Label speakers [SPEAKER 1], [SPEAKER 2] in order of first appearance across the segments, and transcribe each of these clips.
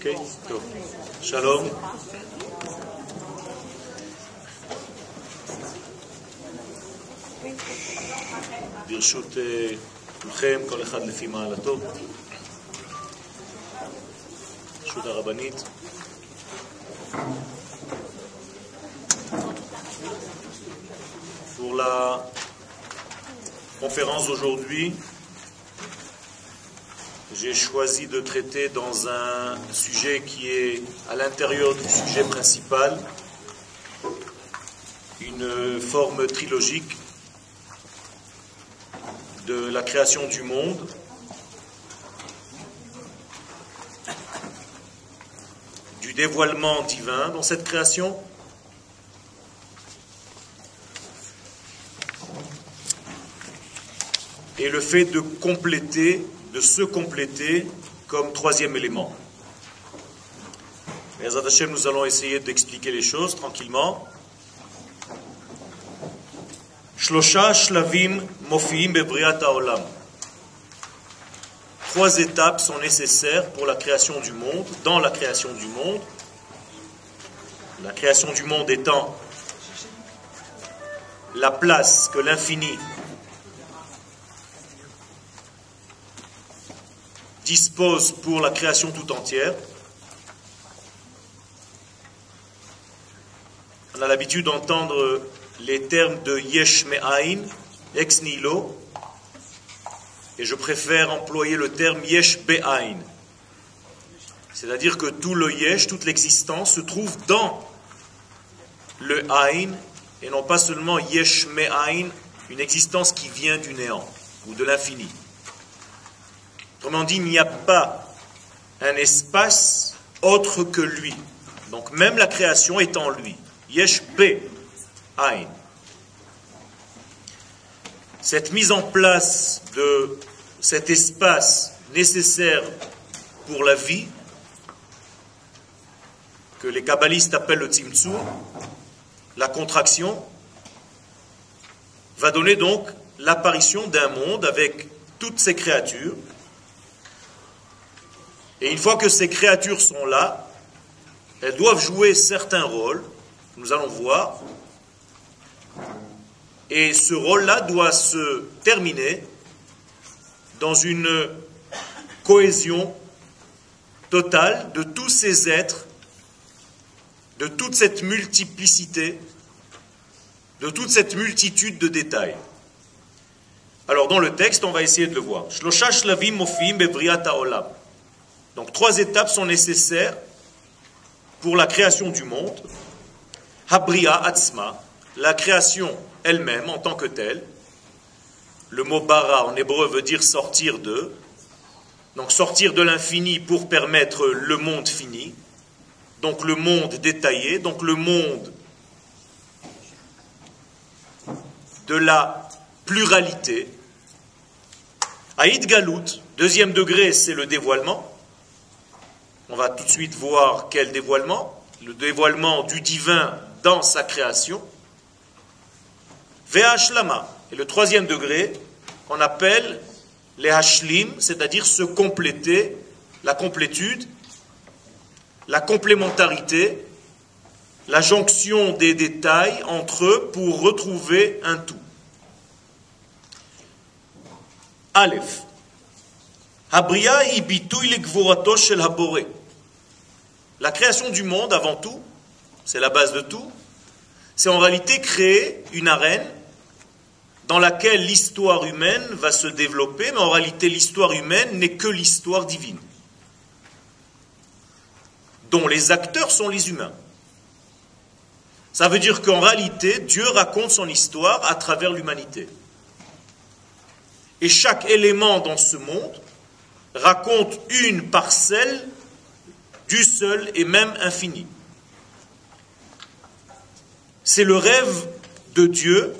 [SPEAKER 1] אוקיי? טוב. שלום. ברשות אה, כולכם, כל אחד לפי מעלתו. ברשות הרבנית. Pour la conférence d'aujourd'hui, j'ai choisi de traiter dans un sujet qui est à l'intérieur du sujet principal, une forme trilogique de la création du monde. du dévoilement divin dans cette création et le fait de compléter, de se compléter comme troisième élément. Mais nous allons essayer d'expliquer les choses tranquillement. Trois étapes sont nécessaires pour la création du monde, dans la création du monde. La création du monde étant la place que l'infini dispose pour la création tout entière. On a l'habitude d'entendre les termes de yesh me'ain, ex nihilo, et je préfère employer le terme yesh be'ain. C'est-à-dire que tout le yesh, toute l'existence se trouve dans le ain, et non pas seulement yesh me'ain, une existence qui vient du néant ou de l'infini. Autrement dit, il n'y a pas un espace autre que lui. Donc même la création est en lui. Yesh be ain. Cette mise en place de cet espace nécessaire pour la vie, que les kabbalistes appellent le tzimtzum, la contraction, va donner donc l'apparition d'un monde avec toutes ces créatures, et une fois que ces créatures sont là, elles doivent jouer certains rôles, nous allons voir, et ce rôle-là doit se terminer dans une cohésion totale de tous ces êtres, de toute cette multiplicité, de toute cette multitude de détails. Alors dans le texte, on va essayer de le voir. Donc trois étapes sont nécessaires pour la création du monde. Habria Atzma, la création elle-même en tant que telle. Le mot bara en hébreu veut dire sortir de. Donc sortir de l'infini pour permettre le monde fini. Donc le monde détaillé, donc le monde de la pluralité. Aïd Galout, deuxième degré, c'est le dévoilement. On va tout de suite voir quel dévoilement. Le dévoilement du divin dans sa création. Ve'ashlama. Et le troisième degré, qu'on appelle les hashlim, c'est-à-dire se compléter, la complétude, la complémentarité, la jonction des détails entre eux pour retrouver un tout. Aleph. Habria shel habore. La création du monde, avant tout, c'est la base de tout, c'est en réalité créer une arène dans laquelle l'histoire humaine va se développer, mais en réalité l'histoire humaine n'est que l'histoire divine, dont les acteurs sont les humains. Ça veut dire qu'en réalité, Dieu raconte son histoire à travers l'humanité. Et chaque élément dans ce monde raconte une parcelle du seul et même infini. C'est le rêve de Dieu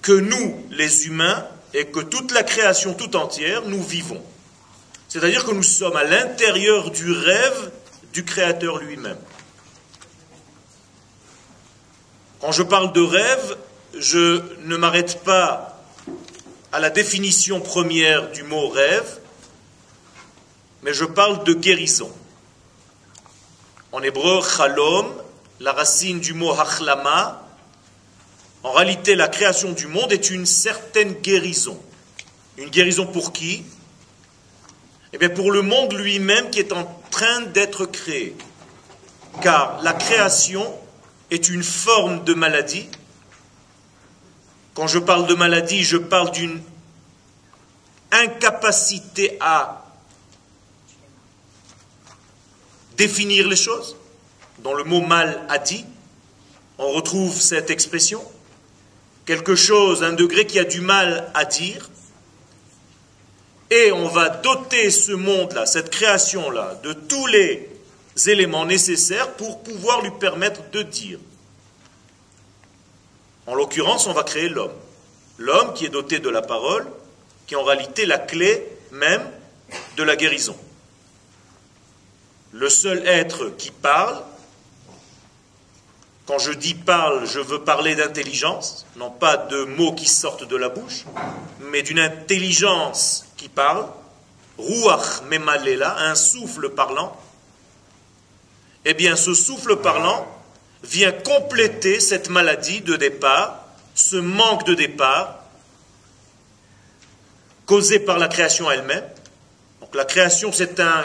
[SPEAKER 1] que nous, les humains, et que toute la création tout entière, nous vivons. C'est-à-dire que nous sommes à l'intérieur du rêve du Créateur lui-même. Quand je parle de rêve, je ne m'arrête pas à la définition première du mot rêve, mais je parle de guérison. En hébreu, chalom, la racine du mot hachlama, en réalité, la création du monde est une certaine guérison. Une guérison pour qui? Eh bien, pour le monde lui-même qui est en train d'être créé. Car la création est une forme de maladie. Quand je parle de maladie, je parle d'une incapacité à définir les choses. Dans le mot mal a dit, on retrouve cette expression quelque chose, un degré qui a du mal à dire, et on va doter ce monde-là, cette création-là, de tous les éléments nécessaires pour pouvoir lui permettre de dire. En l'occurrence, on va créer l'homme. L'homme qui est doté de la parole, qui est en réalité la clé même de la guérison. Le seul être qui parle, quand je dis parle, je veux parler d'intelligence, non pas de mots qui sortent de la bouche, mais d'une intelligence qui parle, ruach memalela, un souffle parlant. Eh bien, ce souffle parlant vient compléter cette maladie de départ, ce manque de départ, causé par la création elle-même. Donc la création, c'est un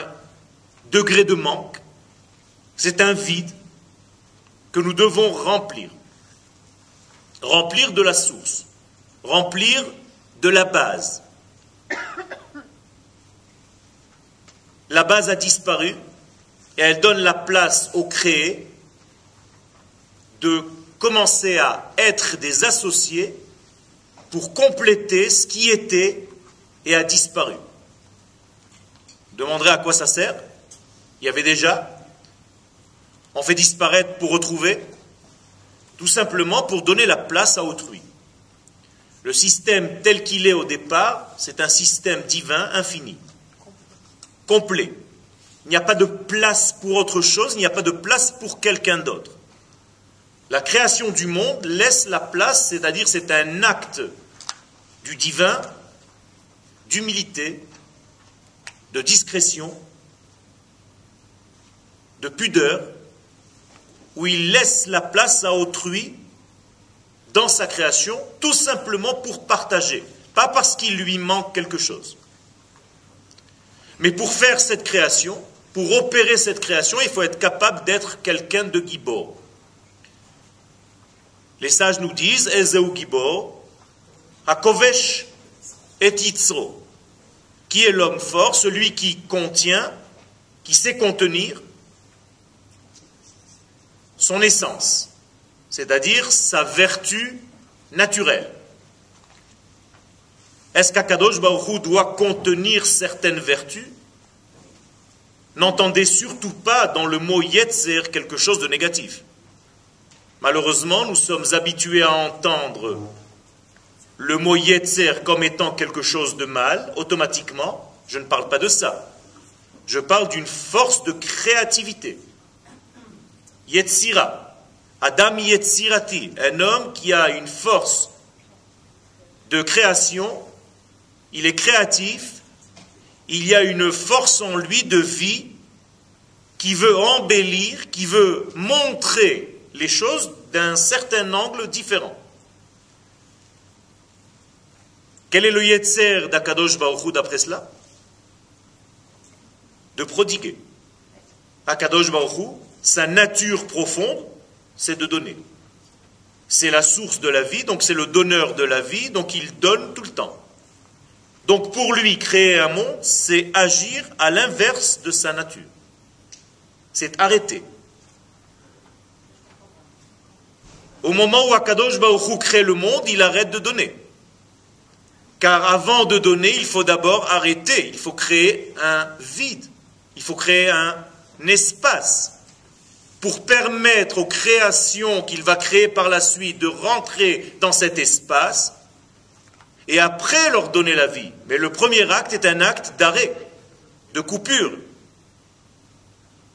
[SPEAKER 1] degré de manque, c'est un vide, que nous devons remplir. Remplir de la source, remplir de la base. La base a disparu et elle donne la place au créé de commencer à être des associés pour compléter ce qui était et a disparu. Demanderai à quoi ça sert Il y avait déjà on fait disparaître pour retrouver Tout simplement pour donner la place à autrui. Le système tel qu'il est au départ, c'est un système divin infini, complet. Il n'y a pas de place pour autre chose, il n'y a pas de place pour quelqu'un d'autre. La création du monde laisse la place, c'est-à-dire c'est un acte du divin, d'humilité, de discrétion, de pudeur, où il laisse la place à autrui dans sa création, tout simplement pour partager, pas parce qu'il lui manque quelque chose. Mais pour faire cette création, pour opérer cette création, il faut être capable d'être quelqu'un de gibor. Les sages nous disent Ezeu gibor, et Yitzro. Qui est l'homme fort? Celui qui contient, qui sait contenir, son essence, c'est-à-dire sa vertu naturelle. Est-ce qu'Akadosh Baruch doit contenir certaines vertus? N'entendez surtout pas dans le mot Yetzer quelque chose de négatif. Malheureusement, nous sommes habitués à entendre le mot Yetzer comme étant quelque chose de mal, automatiquement. Je ne parle pas de ça. Je parle d'une force de créativité. Yetzira. Adam Yetzirati, un homme qui a une force de création, il est créatif, il y a une force en lui de vie qui veut embellir, qui veut montrer les choses d'un certain angle différent. Quel est le Yetzer d'Akadosh Baruch d'après cela? De prodiguer. Akadosh Baruch sa nature profonde, c'est de donner. C'est la source de la vie, donc c'est le donneur de la vie, donc il donne tout le temps. Donc pour lui, créer un monde, c'est agir à l'inverse de sa nature. C'est arrêter. Au moment où Akadosh Baruch crée le monde, il arrête de donner. Car avant de donner, il faut d'abord arrêter, il faut créer un vide, il faut créer un espace pour permettre aux créations qu'il va créer par la suite de rentrer dans cet espace et après leur donner la vie. Mais le premier acte est un acte d'arrêt, de coupure,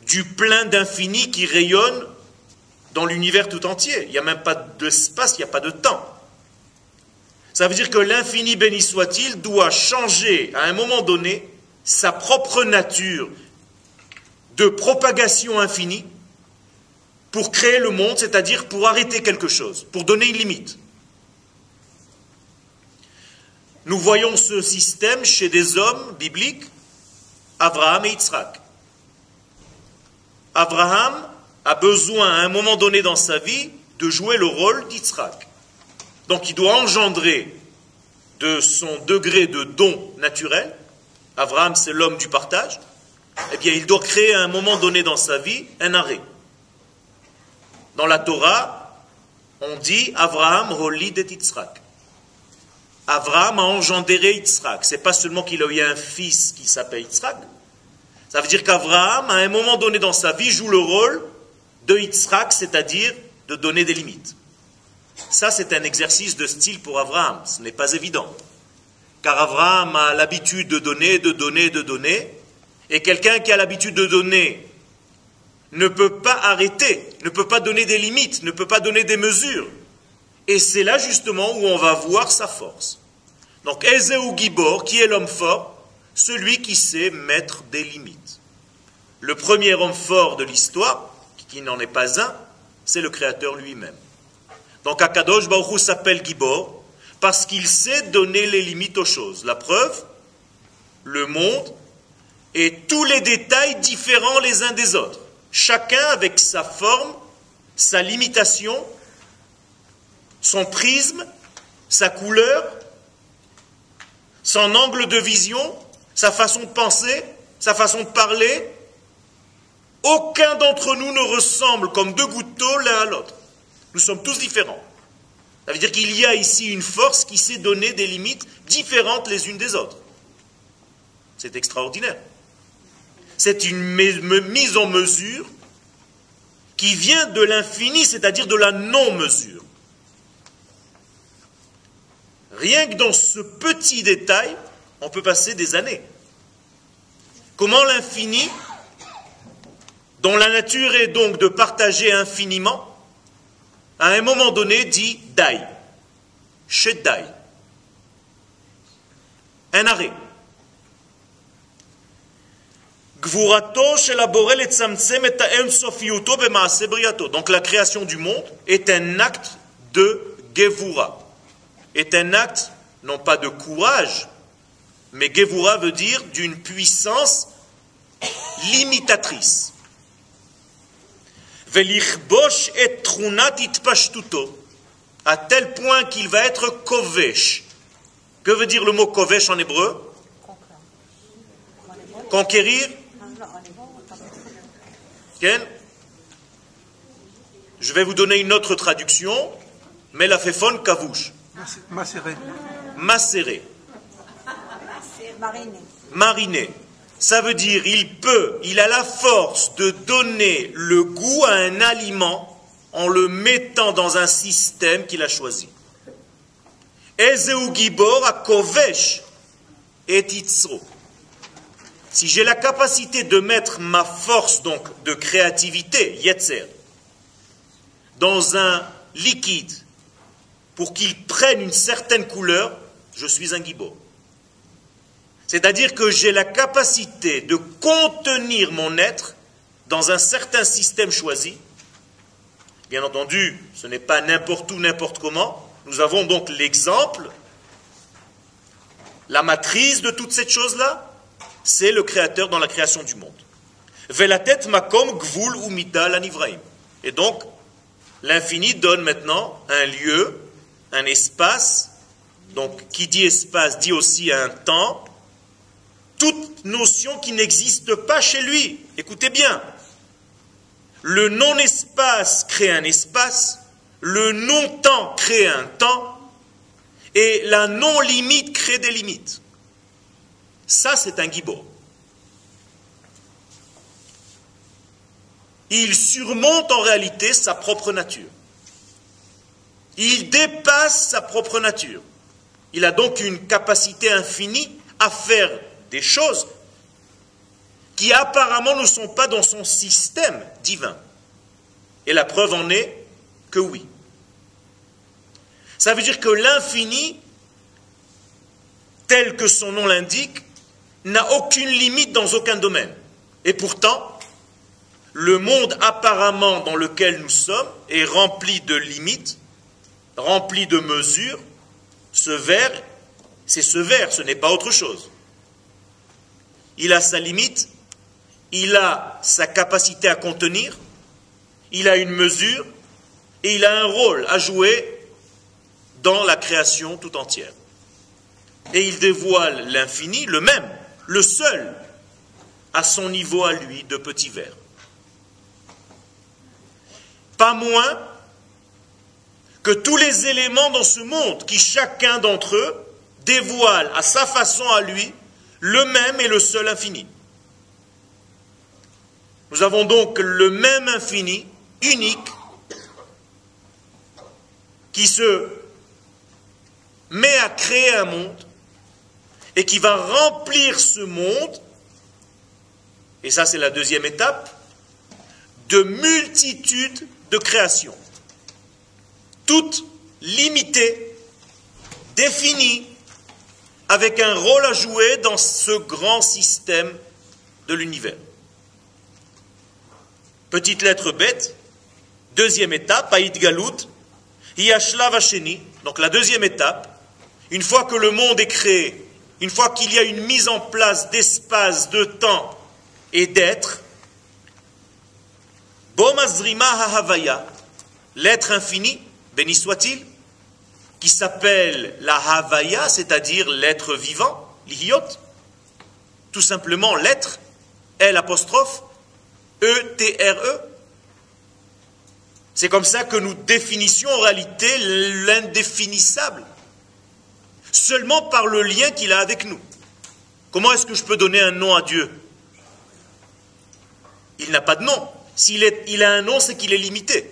[SPEAKER 1] du plein d'infini qui rayonne dans l'univers tout entier. Il n'y a même pas d'espace, il n'y a pas de temps. Ça veut dire que l'infini, béni soit-il, doit changer à un moment donné sa propre nature de propagation infinie pour créer le monde, c'est-à-dire pour arrêter quelque chose, pour donner une limite. Nous voyons ce système chez des hommes bibliques, Abraham et Yitzhak. Abraham a besoin à un moment donné dans sa vie de jouer le rôle d'Yitzhak. Donc il doit engendrer de son degré de don naturel, Abraham c'est l'homme du partage, eh bien il doit créer à un moment donné dans sa vie un arrêt. Dans la Torah, on dit Abraham roli de Yitzhak. Abraham a engendré Yitzhak. C'est pas seulement qu'il a eu un fils qui s'appelle Yitzhak. Ça veut dire qu'Abraham, à un moment donné dans sa vie, joue le rôle de Yitzhak, c'est-à-dire de donner des limites. Ça, c'est un exercice de style pour Abraham. Ce n'est pas évident. Car Abraham a l'habitude de donner, de donner, de donner. Et quelqu'un qui a l'habitude de donner ne peut pas arrêter, ne peut pas donner des limites, ne peut pas donner des mesures. Et c'est là justement où on va voir sa force. Donc Ezeu Gibor, qui est l'homme fort Celui qui sait mettre des limites. Le premier homme fort de l'histoire, qui n'en est pas un, c'est le Créateur lui-même. Donc Akadosh Baruch s'appelle Gibor parce qu'il sait donner les limites aux choses. La preuve, le monde et tous les détails différents les uns des autres. Chacun avec sa forme, sa limitation, son prisme, sa couleur, son angle de vision, sa façon de penser, sa façon de parler. Aucun d'entre nous ne ressemble comme deux gouttes d'eau l'un à l'autre. Nous sommes tous différents. Ça veut dire qu'il y a ici une force qui sait donner des limites différentes les unes des autres. C'est extraordinaire. C'est une mise en mesure qui vient de l'infini, c'est-à-dire de la non-mesure. Rien que dans ce petit détail, on peut passer des années. Comment l'infini, dont la nature est donc de partager infiniment, à un moment donné dit dai, dai, un arrêt. Donc la création du monde est un acte de Gevura, est un acte non pas de courage, mais Gevura veut dire d'une puissance limitatrice. Et à tel point qu'il va être kovesh. Que veut dire le mot kovesh en hébreu? Conquérir Je vais vous donner une autre traduction. Mais la fefon kavouche.
[SPEAKER 2] Macéré.
[SPEAKER 1] Macéré. Mariné. Ça veut dire il peut, il a la force de donner le goût à un aliment en le mettant dans un système qu'il a choisi. Ezeu Gibor a kovesh et Si j'ai la capacité de mettre ma force donc de créativité, yetzer, dans un liquide pour qu'il prenne une certaine couleur, je suis un gibor. C'est-à-dire que j'ai la capacité de contenir mon être dans un certain système choisi. Bien entendu, ce n'est pas n'importe où, n'importe comment. Nous avons donc l'exemple, la matrice de toute cette chose-là, c'est le Créateur dans la création du monde. Velatet makom gvul umida Et donc, l'infini donne maintenant un lieu, un espace. Donc, qui dit espace dit aussi un temps toute notion qui n'existe pas chez lui. Écoutez bien. Le non-espace crée un espace, le non-temps crée un temps, et la non-limite crée des limites. Ça, c'est un guibo. Il surmonte en réalité sa propre nature. Il dépasse sa propre nature. Il a donc une capacité infinie à faire des choses qui apparemment ne sont pas dans son système divin. Et la preuve en est que oui. Ça veut dire que l'infini, tel que son nom l'indique, n'a aucune limite dans aucun domaine. Et pourtant, le monde apparemment dans lequel nous sommes est rempli de limites, rempli de mesures. Ce verre, c'est ce verre, ce n'est pas autre chose. Il a sa limite, il a sa capacité à contenir, il a une mesure et il a un rôle à jouer dans la création tout entière. Et il dévoile l'infini, le même, le seul, à son niveau à lui de petit verre. Pas moins que tous les éléments dans ce monde, qui chacun d'entre eux dévoile à sa façon à lui le même et le seul infini. Nous avons donc le même infini, unique, qui se met à créer un monde et qui va remplir ce monde, et ça c'est la deuxième étape, de multitudes de créations, toutes limitées, définies, avec un rôle à jouer dans ce grand système de l'univers. Petite lettre bête, deuxième étape, Aïd Galout, Yashlav donc la deuxième étape, une fois que le monde est créé, une fois qu'il y a une mise en place d'espace, de temps et d'être, l'être infini, béni soit-il, qui s'appelle la Havaya, c'est-à-dire l'être vivant, l'iot, tout simplement l'être, L apostrophe, E-T-R-E. C'est comme ça que nous définissions en réalité l'indéfinissable, seulement par le lien qu'il a avec nous. Comment est-ce que je peux donner un nom à Dieu? Il n'a pas de nom. S'il il a un nom, c'est qu'il est limité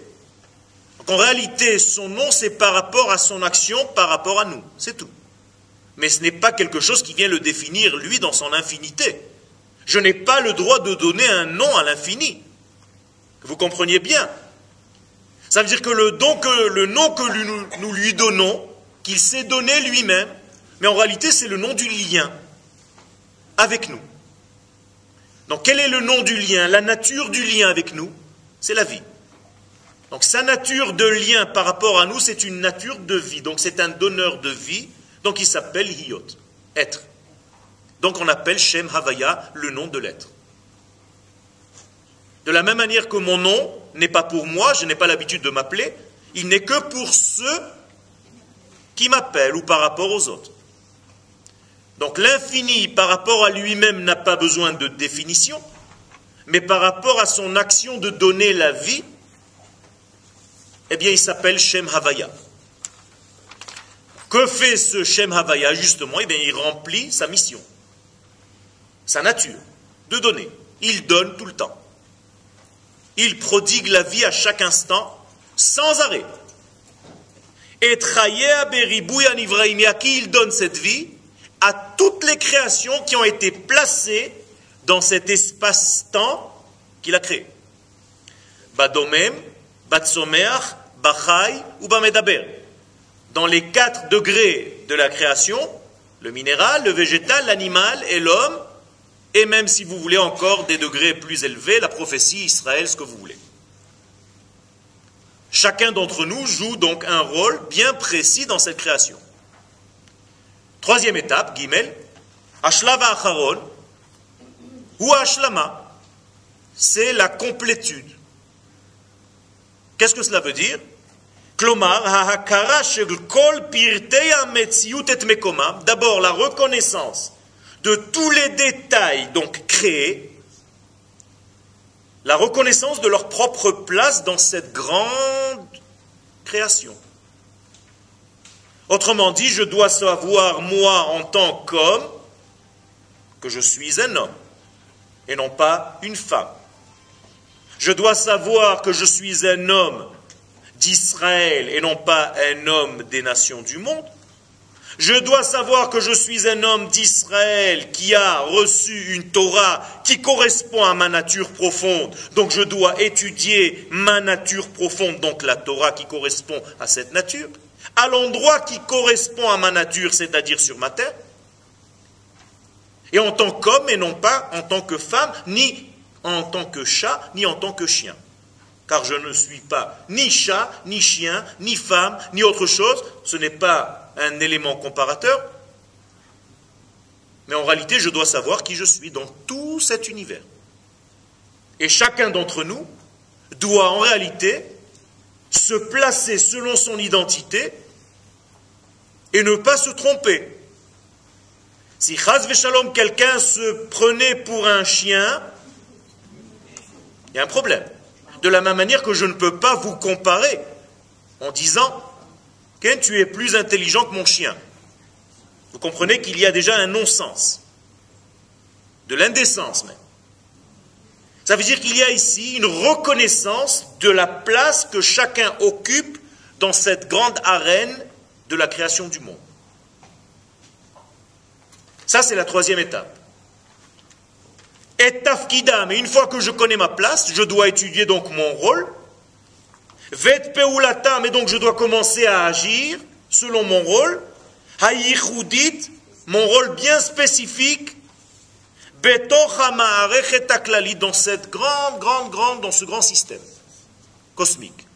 [SPEAKER 1] en réalité, son nom, c'est par rapport à son action, par rapport à nous. C'est tout. Mais ce n'est pas quelque chose qui vient le définir, lui, dans son infinité. Je n'ai pas le droit de donner un nom à l'infini. Vous compreniez bien? Ça veut dire que le, que, le nom que nous lui donnons, qu'il s'est donné lui-même, mais en réalité, c'est le nom du lien avec nous. Donc, quel est le nom du lien La nature du lien avec nous, c'est la vie. Donc sa nature de lien par rapport à nous, c'est une nature de vie. Donc c'est un donneur de vie. Donc il s'appelle Hiyot, être. Donc on appelle Shem Havaya le nom de l'être. De la même manière que mon nom n'est pas pour moi, je n'ai pas l'habitude de m'appeler, il n'est que pour ceux qui m'appellent ou par rapport aux autres. Donc l'infini par rapport à lui-même n'a pas besoin de définition, mais par rapport à son action de donner la vie, eh bien, il s'appelle Shem Havaya. Que fait ce Shem Havaya justement? Eh bien, il remplit sa mission, sa nature, de donner. Il donne tout le temps. Il prodigue la vie à chaque instant, sans arrêt. Et à qui il donne cette vie À toutes les créations qui ont été placées dans cet espace-temps qu'il a créé. Badomem, Batsomeach, Bachai ou Bamedaber. Dans les quatre degrés de la création, le minéral, le végétal, l'animal et l'homme, et même si vous voulez encore des degrés plus élevés, la prophétie, Israël, ce que vous voulez. Chacun d'entre nous joue donc un rôle bien précis dans cette création. Troisième étape, Gimel, Ashlava Acharon, ou Ashlama, c'est la complétude. Qu'est-ce que cela veut dire? D'abord, la reconnaissance de tous les détails donc créés, la reconnaissance de leur propre place dans cette grande création. Autrement dit, je dois savoir, moi, en tant qu'homme, que je suis un homme et non pas une femme. Je dois savoir que je suis un homme d'Israël et non pas un homme des nations du monde. Je dois savoir que je suis un homme d'Israël qui a reçu une Torah qui correspond à ma nature profonde. Donc je dois étudier ma nature profonde, donc la Torah qui correspond à cette nature, à l'endroit qui correspond à ma nature, c'est-à-dire sur ma terre. Et en tant qu'homme et non pas en tant que femme, ni en tant que chat ni en tant que chien. Car je ne suis pas ni chat, ni chien, ni femme, ni autre chose. Ce n'est pas un élément comparateur. Mais en réalité, je dois savoir qui je suis dans tout cet univers. Et chacun d'entre nous doit en réalité se placer selon son identité et ne pas se tromper. Si Chaz Shalom, quelqu'un se prenait pour un chien, il y a un problème. De la même manière que je ne peux pas vous comparer en disant tu es plus intelligent que mon chien. Vous comprenez qu'il y a déjà un non-sens, de l'indécence même. Ça veut dire qu'il y a ici une reconnaissance de la place que chacun occupe dans cette grande arène de la création du monde. Ça, c'est la troisième étape. Et tafkida, mais une fois que je connais ma place, je dois étudier donc mon rôle. Vet peulata, mais donc je dois commencer à agir selon mon rôle. Hayichudit, mon rôle bien spécifique. Dans cette grande, grande, grande, dans ce grand système cosmique.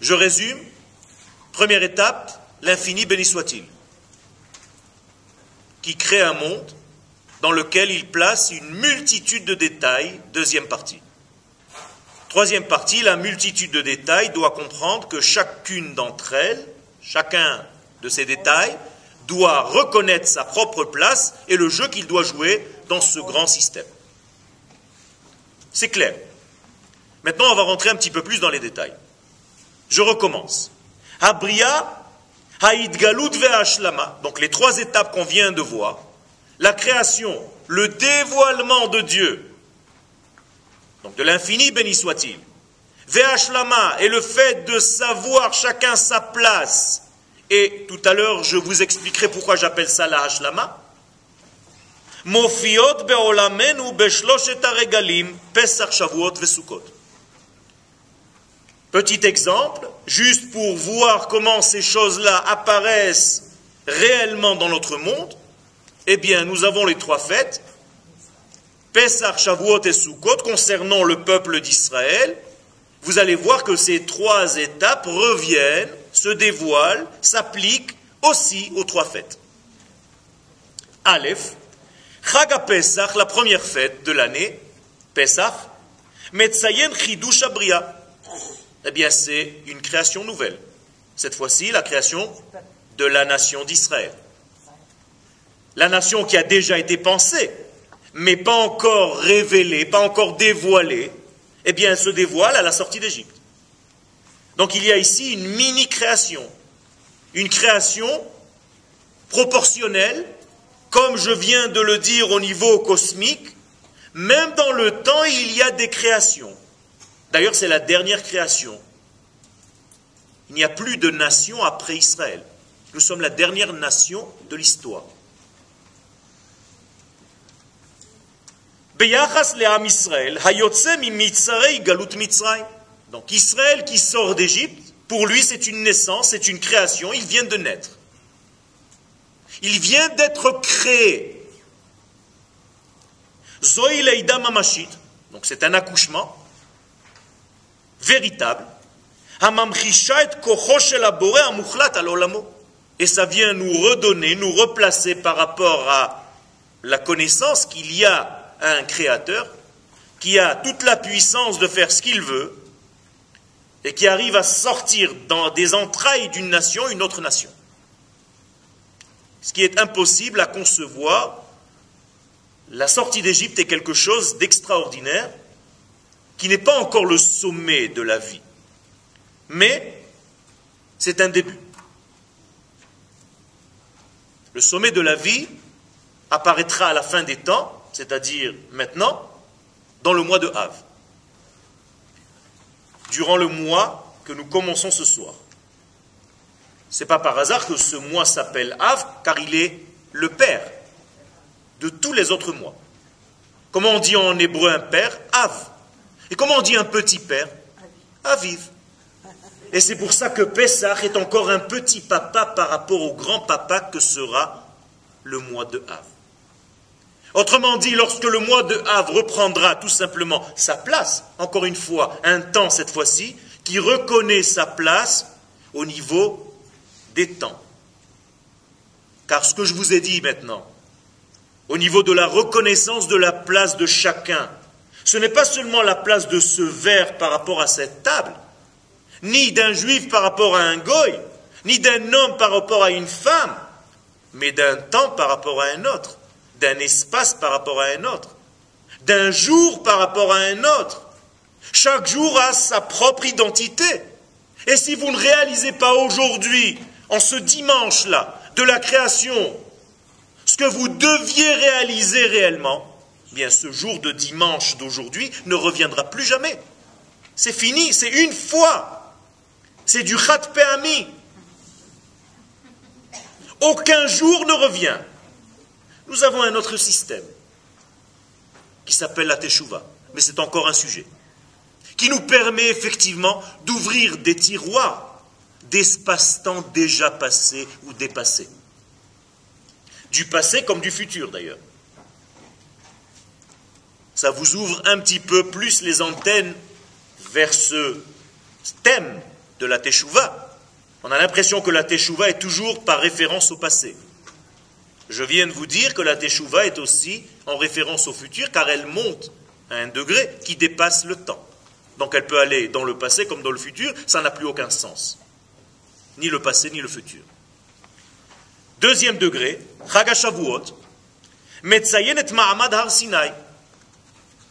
[SPEAKER 1] Je résume. Première étape, l'infini béni soit-il, qui crée un monde dans lequel il place une multitude de détails, deuxième partie. Troisième partie, la multitude de détails doit comprendre que chacune d'entre elles, chacun de ces détails, doit reconnaître sa propre place et le jeu qu'il doit jouer dans ce grand système. C'est clair. Maintenant, on va rentrer un petit peu plus dans les détails. Je recommence. Abria, Haïd Galut Ve'ashlama, donc les trois étapes qu'on vient de voir, la création, le dévoilement de Dieu, donc de l'infini béni soit-il, Ve'ashlama et le fait de savoir chacun sa place, et tout à l'heure je vous expliquerai pourquoi j'appelle ça la Hashlama, Mofiot regalim ve'Sukkot. Petit exemple, juste pour voir comment ces choses-là apparaissent réellement dans notre monde, eh bien, nous avons les trois fêtes, Pesach, Shavuot et Sukkot, concernant le peuple d'Israël. Vous allez voir que ces trois étapes reviennent, se dévoilent, s'appliquent aussi aux trois fêtes. Aleph, Chaga Pesach, la première fête de l'année, Pesach, Metzayen Chidush Abria, eh bien c'est une création nouvelle. Cette fois-ci, la création de la nation d'Israël. La nation qui a déjà été pensée, mais pas encore révélée, pas encore dévoilée, eh bien se dévoile à la sortie d'Égypte. Donc il y a ici une mini-création, une création proportionnelle, comme je viens de le dire au niveau cosmique, même dans le temps il y a des créations. D'ailleurs, c'est la dernière création. Il n'y a plus de nation après Israël. Nous sommes la dernière nation de l'histoire. Donc Israël qui sort d'Égypte, pour lui c'est une naissance, c'est une création, il vient de naître. Il vient d'être créé. Donc c'est un accouchement véritable. Et ça vient nous redonner, nous replacer par rapport à la connaissance qu'il y a un créateur qui a toute la puissance de faire ce qu'il veut et qui arrive à sortir dans des entrailles d'une nation une autre nation. Ce qui est impossible à concevoir, la sortie d'Égypte est quelque chose d'extraordinaire qui n'est pas encore le sommet de la vie, mais c'est un début. Le sommet de la vie apparaîtra à la fin des temps, c'est-à-dire maintenant, dans le mois de Av, durant le mois que nous commençons ce soir. Ce n'est pas par hasard que ce mois s'appelle Av, car il est le père de tous les autres mois. Comment on dit en hébreu un père? Av. Et comment on dit un petit père? Aviv. Et c'est pour ça que Pessah est encore un petit papa par rapport au grand papa que sera le mois de Av. Autrement dit, lorsque le mois de Havre reprendra tout simplement sa place, encore une fois, un temps cette fois-ci, qui reconnaît sa place au niveau des temps. Car ce que je vous ai dit maintenant, au niveau de la reconnaissance de la place de chacun, ce n'est pas seulement la place de ce verre par rapport à cette table, ni d'un juif par rapport à un goy, ni d'un homme par rapport à une femme, mais d'un temps par rapport à un autre, d'un espace par rapport à un autre, d'un jour par rapport à un autre. Chaque jour a sa propre identité. Et si vous ne réalisez pas aujourd'hui, en ce dimanche-là, de la création, ce que vous deviez réaliser réellement, eh bien ce jour de dimanche d'aujourd'hui ne reviendra plus jamais. C'est fini, c'est une fois. C'est du khat. Aucun jour ne revient. Nous avons un autre système qui s'appelle la Teshuvah, mais c'est encore un sujet, qui nous permet effectivement d'ouvrir des tiroirs d'espace-temps déjà passé ou dépassé. Du passé comme du futur d'ailleurs. Ça vous ouvre un petit peu plus les antennes vers ce thème de la Teshuvah on a l'impression que la Teshuvah est toujours par référence au passé. Je viens de vous dire que la Teshuvah est aussi en référence au futur car elle monte à un degré qui dépasse le temps. Donc elle peut aller dans le passé comme dans le futur, ça n'a plus aucun sens. Ni le passé ni le futur. Deuxième degré, Chagashavuot, Metzayenet Ma'amad Har Sinai.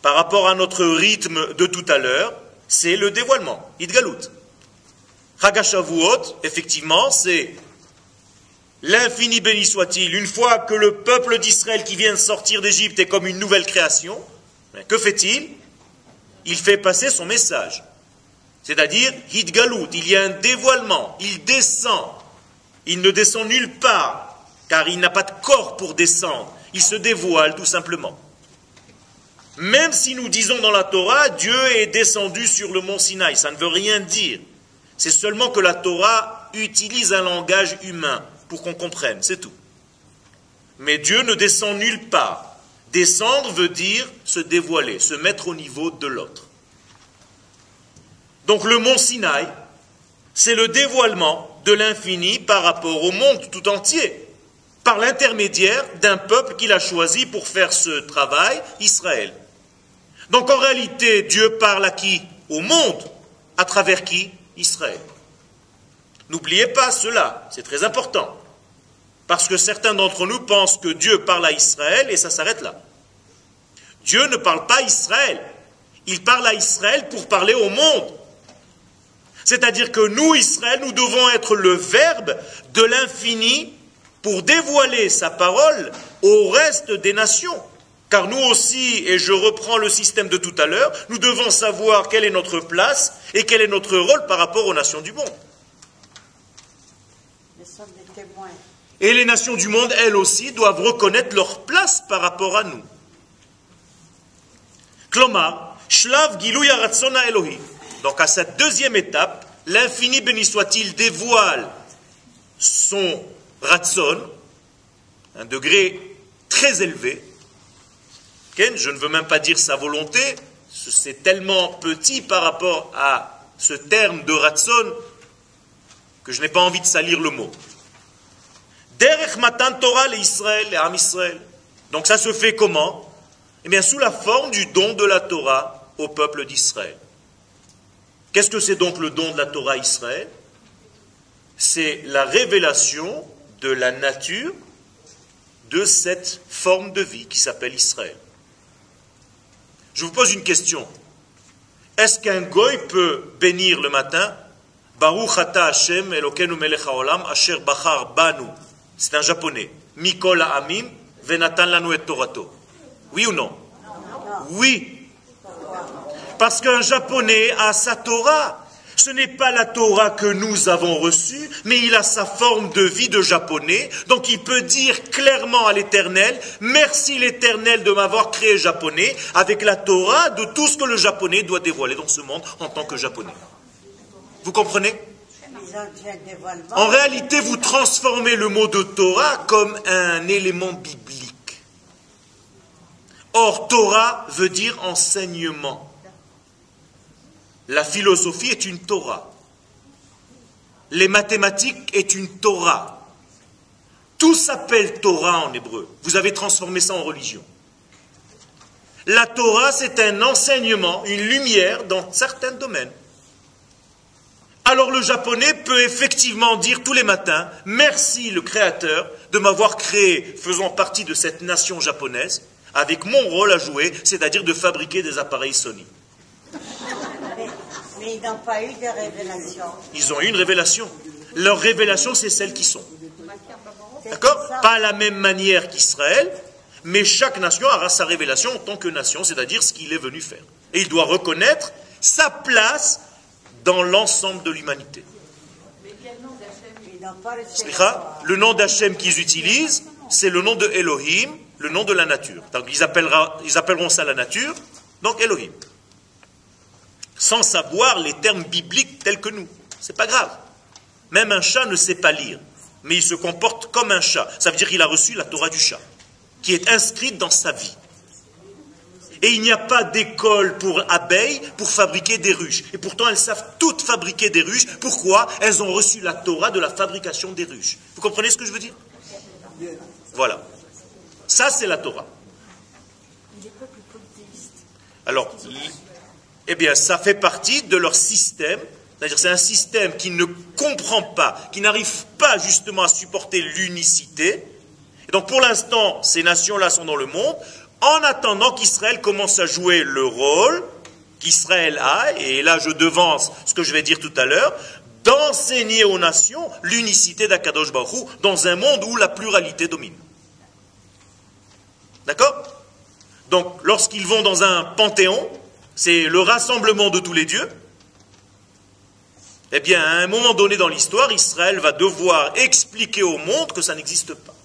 [SPEAKER 1] Par rapport à notre rythme de tout à l'heure, c'est le dévoilement, Idgalut. Chagashavuot, effectivement, c'est l'infini béni soit-il. Une fois que le peuple d'Israël qui vient de sortir d'Égypte est comme une nouvelle création, que fait-il? Il fait passer son message. C'est-à-dire, Hidgalut, il y a un dévoilement, il descend. Il ne descend nulle part, car il n'a pas de corps pour descendre. Il se dévoile tout simplement. Même si nous disons dans la Torah, Dieu est descendu sur le mont Sinaï, ça ne veut rien dire. C'est seulement que la Torah utilise un langage humain pour qu'on comprenne, c'est tout. Mais Dieu ne descend nulle part. Descendre veut dire se dévoiler, se mettre au niveau de l'autre. Donc le mont Sinaï, c'est le dévoilement de l'infini par rapport au monde tout entier, par l'intermédiaire d'un peuple qu'il a choisi pour faire ce travail, Israël. Donc en réalité, Dieu parle à qui? Au monde. À travers qui? Israël. N'oubliez pas cela, c'est très important. Parce que certains d'entre nous pensent que Dieu parle à Israël et ça s'arrête là. Dieu ne parle pas à Israël. Il parle à Israël pour parler au monde. C'est-à-dire que nous, Israël, nous devons être le verbe de l'infini pour dévoiler sa parole au reste des nations. Car nous aussi, et je reprends le système de tout à l'heure, nous devons savoir quelle est notre place et quel est notre rôle par rapport aux nations du monde. Et les nations du monde, elles aussi, doivent reconnaître leur place par rapport à nous. Klomar, Shlav Elohim. Donc à cette deuxième étape, l'infini béni soit-il dévoile son Ratson, un degré très élevé, je ne veux même pas dire sa volonté, c'est tellement petit par rapport à ce terme de Ratson que je n'ai pas envie de salir le mot. Torah Israël, Am Israël. Donc ça se fait comment? Eh bien sous la forme du don de la Torah au peuple d'Israël. Qu'est-ce que c'est donc le don de la Torah à Israël? C'est la révélation de la nature de cette forme de vie qui s'appelle Israël. Je vous pose une question. Est-ce qu'un goy peut bénir le matin? Baruch ata Hashem Elokeinu melech asher bachar banu. C'est un japonais. Mikol amim venatan torato. Oui ou non? Oui. Parce qu'un japonais a sa Torah. Ce n'est pas la Torah que nous avons reçue, mais il a sa forme de vie de japonais. Donc il peut dire clairement à l'Éternel, merci l'Éternel de m'avoir créé japonais, avec la Torah de tout ce que le japonais doit dévoiler dans ce monde en tant que japonais. Vous comprenez? En réalité, vous transformez le mot de Torah comme un élément biblique. Or, Torah veut dire enseignement. La philosophie est une Torah. Les mathématiques est une Torah. Tout s'appelle Torah en hébreu. Vous avez transformé ça en religion. La Torah, c'est un enseignement, une lumière dans certains domaines. Alors le japonais peut effectivement dire tous les matins, merci le Créateur de m'avoir créé faisant partie de cette nation japonaise, avec mon rôle à jouer, c'est-à-dire de fabriquer des appareils Sony.
[SPEAKER 2] Mais, ils n'ont pas eu de révélation.
[SPEAKER 1] Ils ont eu une révélation. Leur révélation, c'est celle qui sont. D'accord Pas la même manière qu'Israël, mais chaque nation aura sa révélation en tant que nation, c'est-à-dire ce qu'il est venu faire. Et il doit reconnaître sa place dans l'ensemble de l'humanité. Le nom d'Hachem qu'ils utilisent, c'est le nom de Elohim, le nom de la nature. Donc ils, appelleront ça la nature, donc Elohim. Sans savoir les termes bibliques tels que nous. C'est pas grave. Même un chat ne sait pas lire, mais il se comporte comme un chat. Ça veut dire qu'il a reçu la Torah du chat, qui est inscrite dans sa vie. Et il n'y a pas d'école pour abeilles pour fabriquer des ruches. Et pourtant, elles savent toutes fabriquer des ruches. Pourquoi Elles ont reçu la Torah de la fabrication des ruches. Vous comprenez ce que je veux dire Voilà. Ça, c'est la Torah. Alors, eh bien, ça fait partie de leur système. C'est-à-dire, c'est un système qui ne comprend pas, qui n'arrive pas justement à supporter l'unicité. Et donc, pour l'instant, ces nations-là sont dans le monde en attendant qu'Israël commence à jouer le rôle qu'Israël a, et là je devance ce que je vais dire tout à l'heure, d'enseigner aux nations l'unicité d'Akadosh Baruch dans un monde où la pluralité domine. D'accord? Donc lorsqu'ils vont dans un panthéon, c'est le rassemblement de tous les dieux, eh bien à un moment donné dans l'histoire, Israël va devoir expliquer au monde que ça n'existe pas.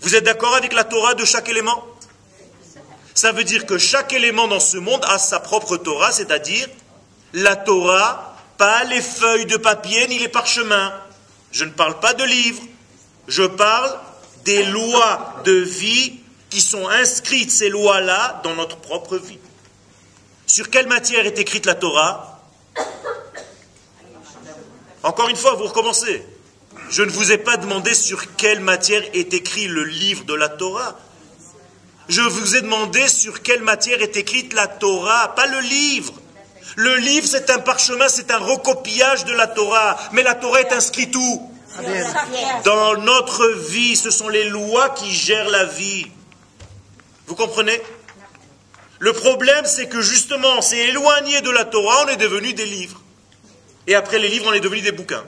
[SPEAKER 1] Vous êtes d'accord avec la Torah de chaque élément? Ça veut dire que chaque élément dans ce monde a sa propre Torah, c'est-à-dire la Torah, pas les feuilles de papier ni les parchemins. Je ne parle pas de livres, je parle des lois de vie qui sont inscrites, ces lois-là, dans notre propre vie. Sur quelle matière est écrite la Torah? Encore une fois, vous recommencez. Je ne vous ai pas demandé sur quelle matière est écrit le livre de la Torah. Je vous ai demandé sur quelle matière est écrite la Torah, pas le livre. Le livre, c'est un parchemin, c'est un recopiage de la Torah. Mais la Torah est inscrite où? Dans notre vie, ce sont les lois qui gèrent la vie. Vous comprenez? Le problème, c'est que justement, c'est éloigné de la Torah, on est devenu des livres. Et après les livres, on est devenu des bouquins.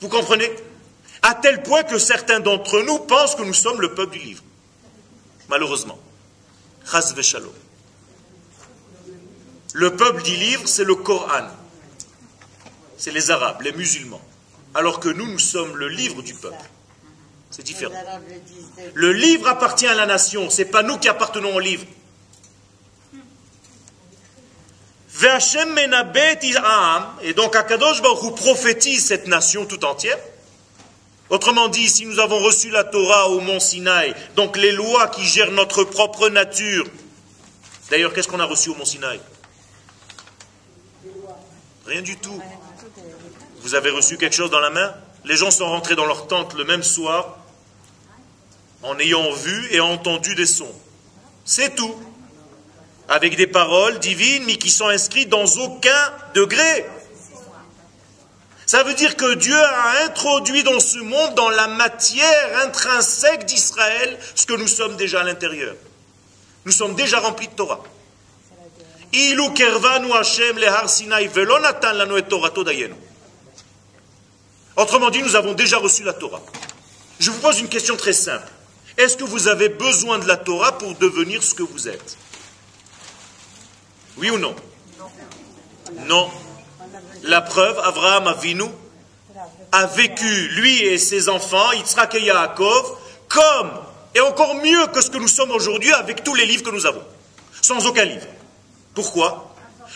[SPEAKER 1] Vous comprenez? À tel point que certains d'entre nous pensent que nous sommes le peuple du livre. Malheureusement. Le peuple du livre, c'est le Coran. C'est les Arabes, les musulmans. Alors que nous, nous sommes le livre du peuple. C'est différent. Le livre appartient à la nation, c'est pas nous qui appartenons au livre. Et donc Akadosh Baruch prophétise cette nation tout entière. Autrement dit, si nous avons reçu la Torah au mont Sinaï, donc les lois qui gèrent notre propre nature. D'ailleurs, qu'est-ce qu'on a reçu au mont Sinaï? Rien du tout. Vous avez reçu quelque chose dans la main? Les gens sont rentrés dans leur tente le même soir en ayant vu et entendu des sons. C'est tout avec des paroles divines, mais qui sont inscrites dans aucun degré. Ça veut dire que Dieu a introduit dans ce monde, dans la matière intrinsèque d'Israël, ce que nous sommes déjà à l'intérieur. Nous sommes déjà remplis de Torah. Autrement dit, nous avons déjà reçu la Torah. Je vous pose une question très simple. Est-ce que vous avez besoin de la Torah pour devenir ce que vous êtes? Oui ou non? Non. La preuve, Abraham Avinu a vécu, lui et ses enfants, Yitzhak et Yaakov, comme, et encore mieux que ce que nous sommes aujourd'hui avec tous les livres que nous avons. Sans aucun livre. Pourquoi?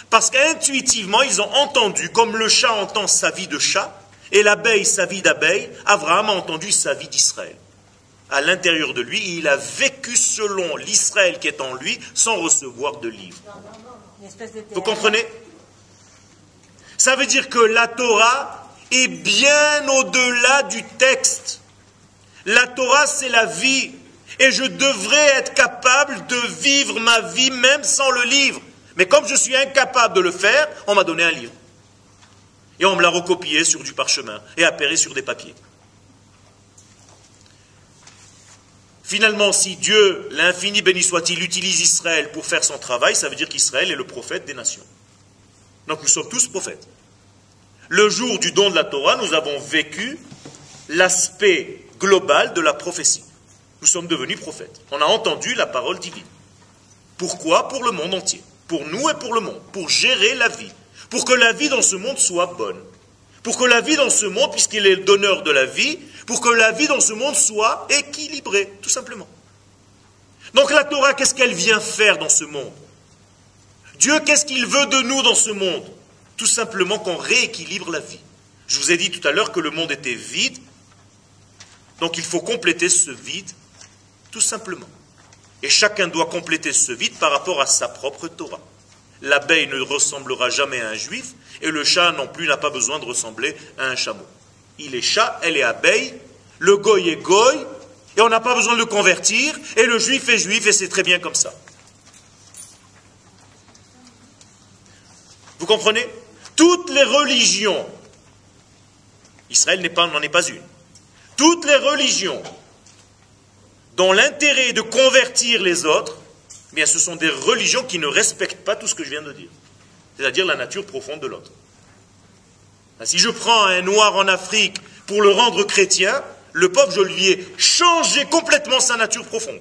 [SPEAKER 1] Parce qu'intuitivement, ils ont entendu, comme le chat entend sa vie de chat, Et l'abeille, sa vie d'abeille, Abraham a entendu sa vie d'Israël. À l'intérieur de lui, il a vécu selon l'Israël qui est en lui, sans recevoir de livre. Vous comprenez? Ça veut dire que la Torah est bien au-delà du texte. La Torah, c'est la vie. Et je devrais être capable de vivre ma vie même sans le livre. Mais comme je suis incapable de le faire, on m'a donné un livre. Et on me l'a recopié sur du parchemin et appéré sur des papiers. Finalement, si Dieu, l'infini béni soit-il, utilise Israël pour faire son travail, ça veut dire qu'Israël est le prophète des nations. Donc nous sommes tous prophètes. Le jour du don de la Torah, nous avons vécu l'aspect global de la prophétie. Nous sommes devenus prophètes. On a entendu la parole divine. Pourquoi? Pour le monde entier. Pour nous et pour le monde. Pour gérer la vie. Pour que la vie dans ce monde soit bonne. Pour que la vie dans ce monde, puisqu'il est le donneur de la vie, pour que la vie dans ce monde soit équilibrée, tout simplement. Donc la Torah, qu'est-ce qu'elle vient faire dans ce monde? Dieu, qu'est-ce qu'il veut de nous dans ce monde? Tout simplement qu'on rééquilibre la vie. Je vous ai dit tout à l'heure que le monde était vide, donc il faut compléter ce vide, tout simplement. Et chacun doit compléter ce vide par rapport à sa propre Torah. L'abeille ne ressemblera jamais à un juif, et le chat non plus n'a pas besoin de ressembler à un chameau. Il est chat, elle est abeille, le goy est goy, et on n'a pas besoin de le convertir, et le juif est juif, et c'est très bien comme ça. Vous comprenez? Toutes les religions, Israël n'en est pas une, toutes les religions dont l'intérêt est de convertir les autres, mais ce sont des religions qui ne respectent pas tout ce que je viens de dire, c'est-à-dire la nature profonde de l'autre. Si je prends un noir en Afrique pour le rendre chrétien, le pauvre, je lui ai changé complètement sa nature profonde.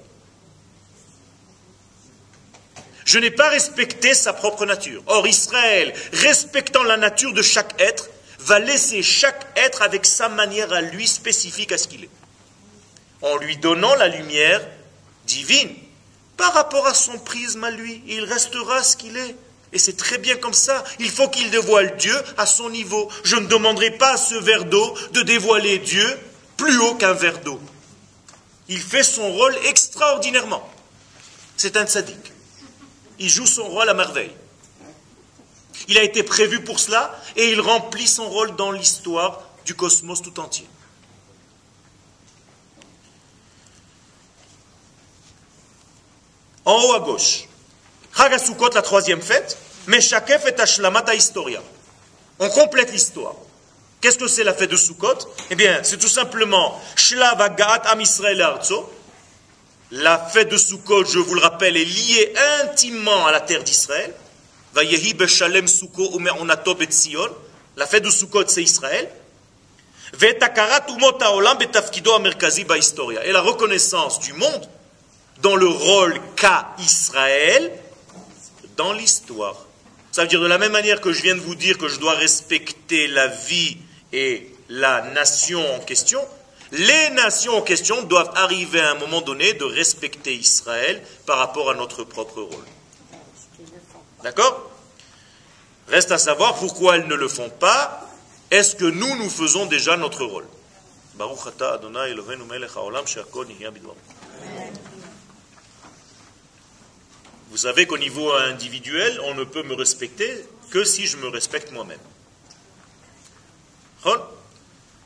[SPEAKER 1] Je n'ai pas respecté sa propre nature. Or, Israël, respectant la nature de chaque être, va laisser chaque être avec sa manière à lui spécifique à ce qu'il est. En lui donnant la lumière divine par rapport à son prisme à lui, il restera ce qu'il est. Et c'est très bien comme ça. Il faut qu'il dévoile Dieu à son niveau. Je ne demanderai pas à ce verre d'eau de dévoiler Dieu plus haut qu'un verre d'eau. Il fait son rôle extraordinairement. C'est un sadique. Il joue son rôle à merveille. Il a été prévu pour cela et il remplit son rôle dans l'histoire du cosmos tout entier. En haut à gauche, Chagasukot, la troisième fête, mais chacun fait Ashlamata Historia. On complète l'histoire. Qu'est-ce que c'est la fête de Sukkot? Eh bien, c'est tout simplement Shlavagat Am Israël Arzo. La fête de Sukkot, je vous le rappelle, est liée intimement à la terre d'Israël. Vayehi Beshalem Sukkot Umeonato. La fête de Sukkot, c'est Israël. Et la reconnaissance du monde dans le rôle qu'a Israël dans l'histoire. Ça veut dire de la même manière que je viens de vous dire que je dois respecter la vie et la nation en question, les nations en question doivent arriver à un moment donné de respecter Israël par rapport à notre propre rôle. D'accord? Reste à savoir pourquoi elles ne le font pas. Est-ce que nous, nous faisons déjà notre rôle? Vous savez qu'au niveau individuel, on ne peut me respecter que si je me respecte moi-même.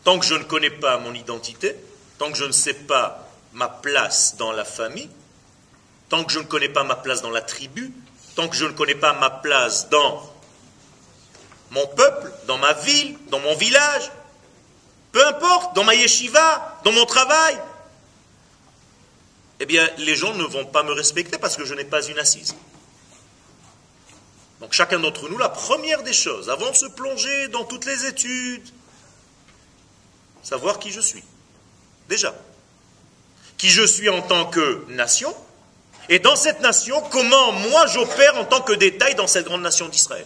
[SPEAKER 1] Tant que je ne connais pas mon identité, tant que je ne sais pas ma place dans la famille, tant que je ne connais pas ma place dans la tribu, tant que je ne connais pas ma place dans mon peuple, dans ma ville, dans mon village, peu importe, dans ma yeshiva, dans mon travail, eh bien, les gens ne vont pas me respecter parce que je n'ai pas une assise. Donc chacun d'entre nous, la première des choses, avant de se plonger dans toutes les études, savoir qui je suis. Déjà. Qui je suis en tant que nation, et dans cette nation, comment moi j'opère en tant que détail dans cette grande nation d'Israël.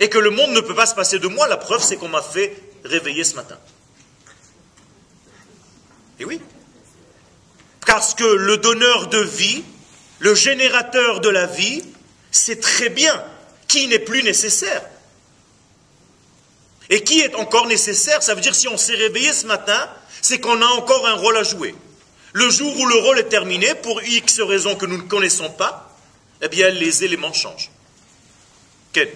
[SPEAKER 1] Et que le monde ne peut pas se passer de moi, la preuve c'est qu'on m'a fait réveiller ce matin. Et oui. Parce que le donneur de vie, le générateur de la vie, c'est très bien qui n'est plus nécessaire. Et qui est encore nécessaire Ça veut dire si on s'est réveillé ce matin, c'est qu'on a encore un rôle à jouer. Le jour où le rôle est terminé, pour X raisons que nous ne connaissons pas, eh bien les éléments changent. Quel.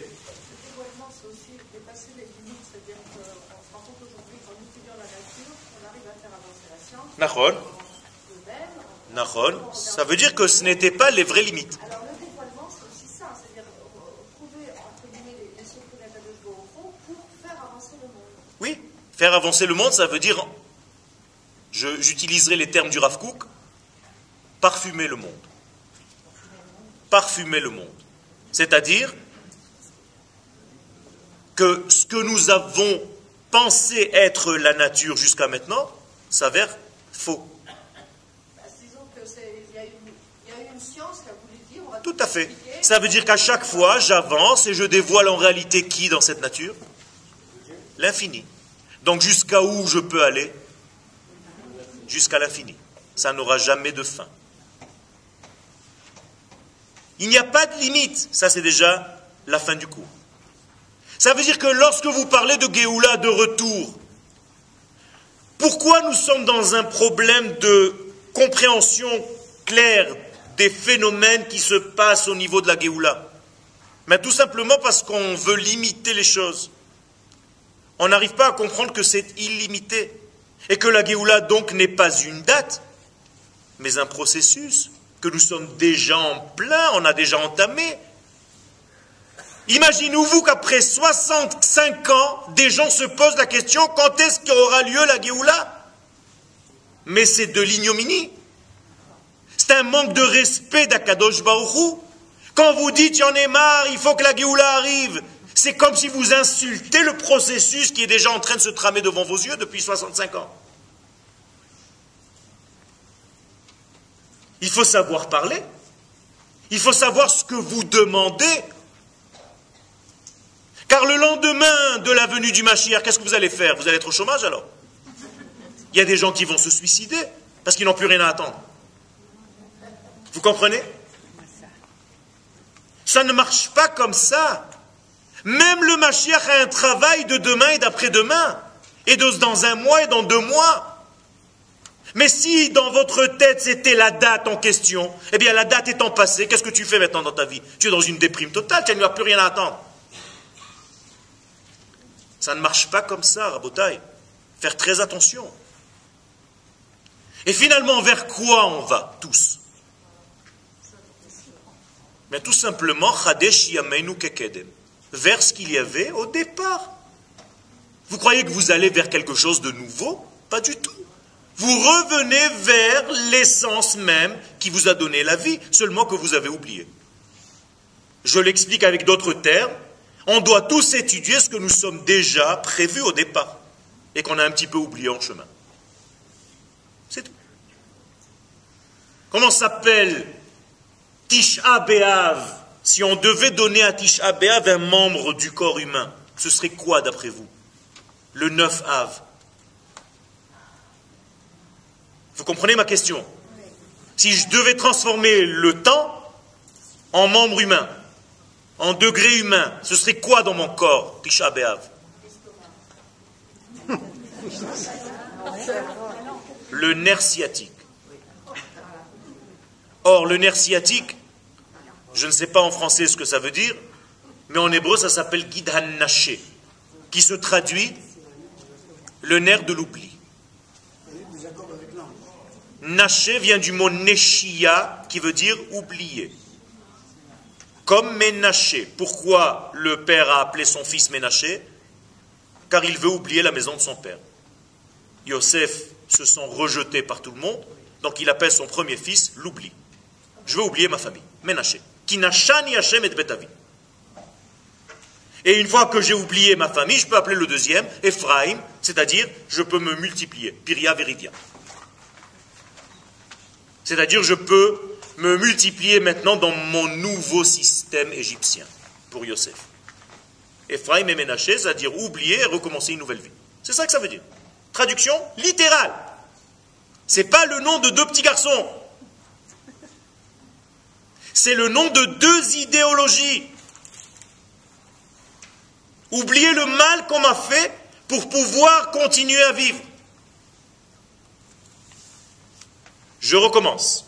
[SPEAKER 1] Nahon. Ça veut dire que ce n'était pas les vraies limites.
[SPEAKER 3] Alors le dévoilement, c'est aussi ça, c'est-à-dire trouver entre guillemets les, les secrets d'Akadosh Baruch Hu pour faire avancer le monde.
[SPEAKER 1] Oui, faire avancer le monde, ça veut dire, je- j'utiliserai les termes du Rav Kook, parfumer le monde. Parfumer le monde. C'est-à-dire que ce que nous avons pensé être la nature jusqu'à maintenant s'avère faux.
[SPEAKER 3] Bah, disons que c'est- il y, a une- il y a une science qui a voulu dire, on va
[SPEAKER 1] Tout à fait. Ça veut dire qu'à chaque fois, j'avance et je dévoile en réalité qui dans cette nature? L'infini. Donc jusqu'à où je peux aller? Jusqu'à l'infini. Ça n'aura jamais de fin. Il n'y a pas de limite. Ça, c'est déjà la fin du cours. Ça veut dire que lorsque vous parlez de Géoula, de retour, pourquoi nous sommes dans un problème de compréhension claire des phénomènes qui se passent au niveau de la Géoula Mais tout simplement parce qu'on veut limiter les choses. On n'arrive pas à comprendre que c'est illimité. Et que la Géoula donc n'est pas une date, mais un processus que nous sommes déjà en plein, on a déjà entamé. Imaginez-vous qu'après 65 ans, des gens se posent la question quand est-ce qu'aura lieu la Géoula? Mais c'est de l'ignominie. C'est un manque de respect d'Akadosh Baruchou. Quand vous dites, il y en est marre, il faut que la Géoula arrive, c'est comme si vous insultez le processus qui est déjà en train de se tramer devant vos yeux depuis 65 ans. Il faut savoir parler. Il faut savoir ce que vous demandez. Car le lendemain de la venue du Mashiach, qu'est-ce que vous allez faire? Vous allez être au chômage alors? Il y a des gens qui vont se suicider parce qu'ils n'ont plus rien à attendre. Vous comprenez? Ça ne marche pas comme ça. Même le Mashiach a un travail de demain et d'après-demain, et de dans un mois et dans deux mois. Mais si dans votre tête c'était la date en question, eh bien la date étant passée, qu'est-ce que tu fais maintenant dans ta vie? Tu es dans une déprime totale, tu n'as plus rien à attendre. Ça ne marche pas comme ça, Rabotai. Faire très attention. Et finalement, vers quoi on va tous? Mais tout simplement, Chadesh Yameinu Kekedem. Vers ce qu'il y avait au départ. Vous croyez que vous allez vers quelque chose de nouveau? Pas du tout. Vous revenez vers l'essence même qui vous a donné la vie, seulement que vous avez oublié. Je l'explique avec d'autres termes. On doit tous étudier ce que nous sommes déjà prévus au départ et qu'on a un petit peu oublié en chemin. C'est tout. Comment s'appelle Tisha B'Av Si on devait donner à Tisha B'Av un membre du corps humain, ce serait quoi d'après vous? Le 9 Av. Vous comprenez ma question? Si je devais transformer le temps en membre humain, en degré humain, ce serait quoi dans mon corps, Tisha B'Av? Le nerf sciatique. Or, le nerf sciatique, je ne sais pas en français ce que ça veut dire, mais en hébreu ça s'appelle Gidhan Naché, qui se traduit le nerf de l'oubli. Naché vient du mot Neshia, qui veut dire oublier. Comme Ménaché. Pourquoi le père a appelé son fils Ménaché Car il veut oublier la maison de son père. Yosef se sent rejeté par tout le monde, donc il appelle son premier fils l'oubli. Je veux oublier ma famille, Ménaché. Kinachani Hashem et Betavi. Et une fois que j'ai oublié ma famille, je peux appeler le deuxième Ephraim, c'est-à-dire je peux me multiplier. Piria Veridia. C'est-à-dire je peux me multiplier maintenant dans mon nouveau système égyptien pour Yosef. Ephraim et Ménaché, c'est-à-dire oublier et recommencer une nouvelle vie. C'est ça que ça veut dire. Traduction littérale. C'est pas le nom de deux petits garçons. C'est le nom de deux idéologies. oublier le mal qu'on m'a fait pour pouvoir continuer à vivre. Je recommence.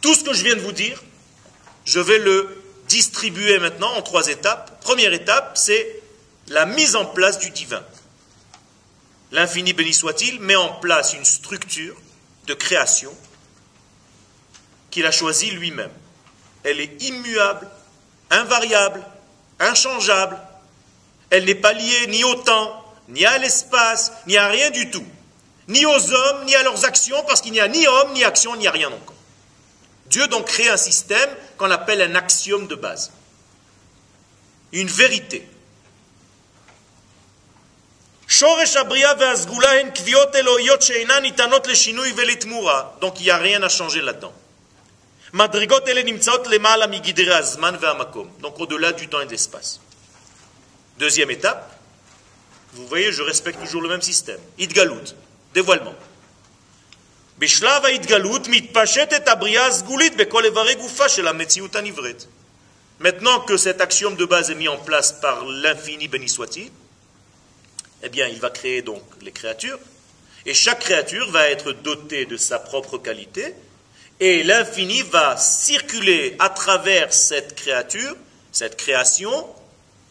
[SPEAKER 1] Tout ce que je viens de vous dire, je vais le distribuer maintenant en trois étapes. Première étape, c'est la mise en place du divin. L'infini béni soit-il met en place une structure de création qu'il a choisie lui-même. Elle est immuable, invariable, inchangeable. Elle n'est pas liée ni au temps, ni à l'espace, ni à rien du tout. Ni aux hommes, ni à leurs actions, parce qu'il n'y a ni homme, ni action, ni a rien encore. Dieu donc crée un système qu'on appelle un axiome de base. Une vérité. Donc il n'y a rien à changer là-dedans. Donc au-delà du temps et de l'espace. Deuxième étape, vous voyez, je respecte toujours le même système. Idgalut, dévoilement. Maintenant que cet axiome de base est mis en place par l'infini béni eh bien, il va créer donc les créatures, et chaque créature va être dotée de sa propre qualité, et l'infini va circuler à travers cette créature, cette création,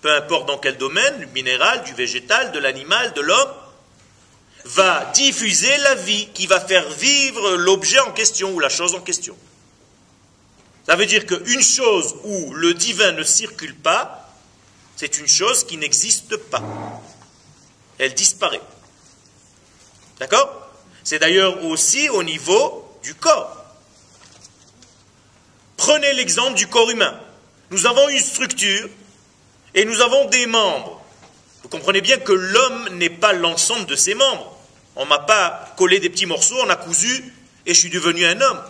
[SPEAKER 1] peu importe dans quel domaine, du minéral, du végétal, de l'animal, de l'homme, va diffuser la vie qui va faire vivre l'objet en question ou la chose en question. Ça veut dire qu'une chose où le divin ne circule pas, c'est une chose qui n'existe pas elle disparaît. D'accord? C'est d'ailleurs aussi au niveau du corps. Prenez l'exemple du corps humain. Nous avons une structure et nous avons des membres. Vous comprenez bien que l'homme n'est pas l'ensemble de ses membres. On ne m'a pas collé des petits morceaux, on a cousu et je suis devenu un homme.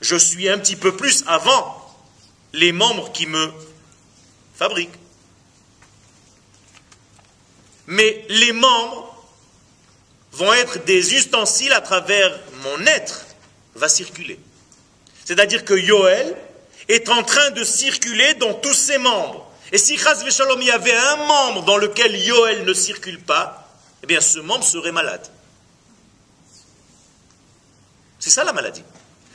[SPEAKER 1] Je suis un petit peu plus avant les membres qui me fabriquent mais les membres vont être des ustensiles à travers mon être, va circuler. C'est-à-dire que Yoel est en train de circuler dans tous ses membres. Et si Chaz Veshalom y avait un membre dans lequel Yoel ne circule pas, eh bien ce membre serait malade. C'est ça la maladie.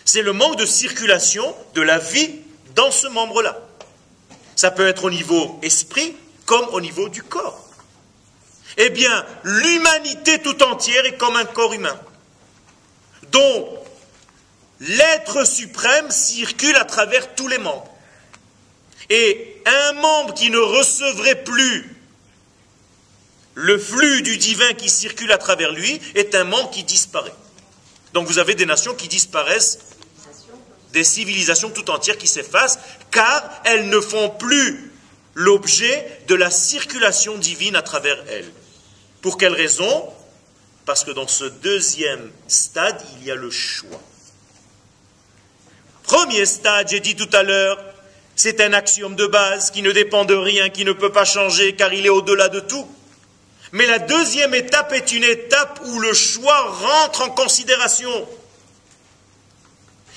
[SPEAKER 1] C'est le manque de circulation de la vie dans ce membre-là. Ça peut être au niveau esprit comme au niveau du corps. Eh bien, l'humanité tout entière est comme un corps humain, dont l'être suprême circule à travers tous les membres. Et un membre qui ne recevrait plus le flux du divin qui circule à travers lui est un membre qui disparaît. Donc vous avez des nations qui disparaissent, des civilisations tout entières qui s'effacent, car elles ne font plus l'objet de la circulation divine à travers elles. Pour quelle raison? Parce que dans ce deuxième stade, il y a le choix. Premier stade, j'ai dit tout à l'heure, c'est un axiome de base qui ne dépend de rien, qui ne peut pas changer car il est au-delà de tout. Mais la deuxième étape est une étape où le choix rentre en considération.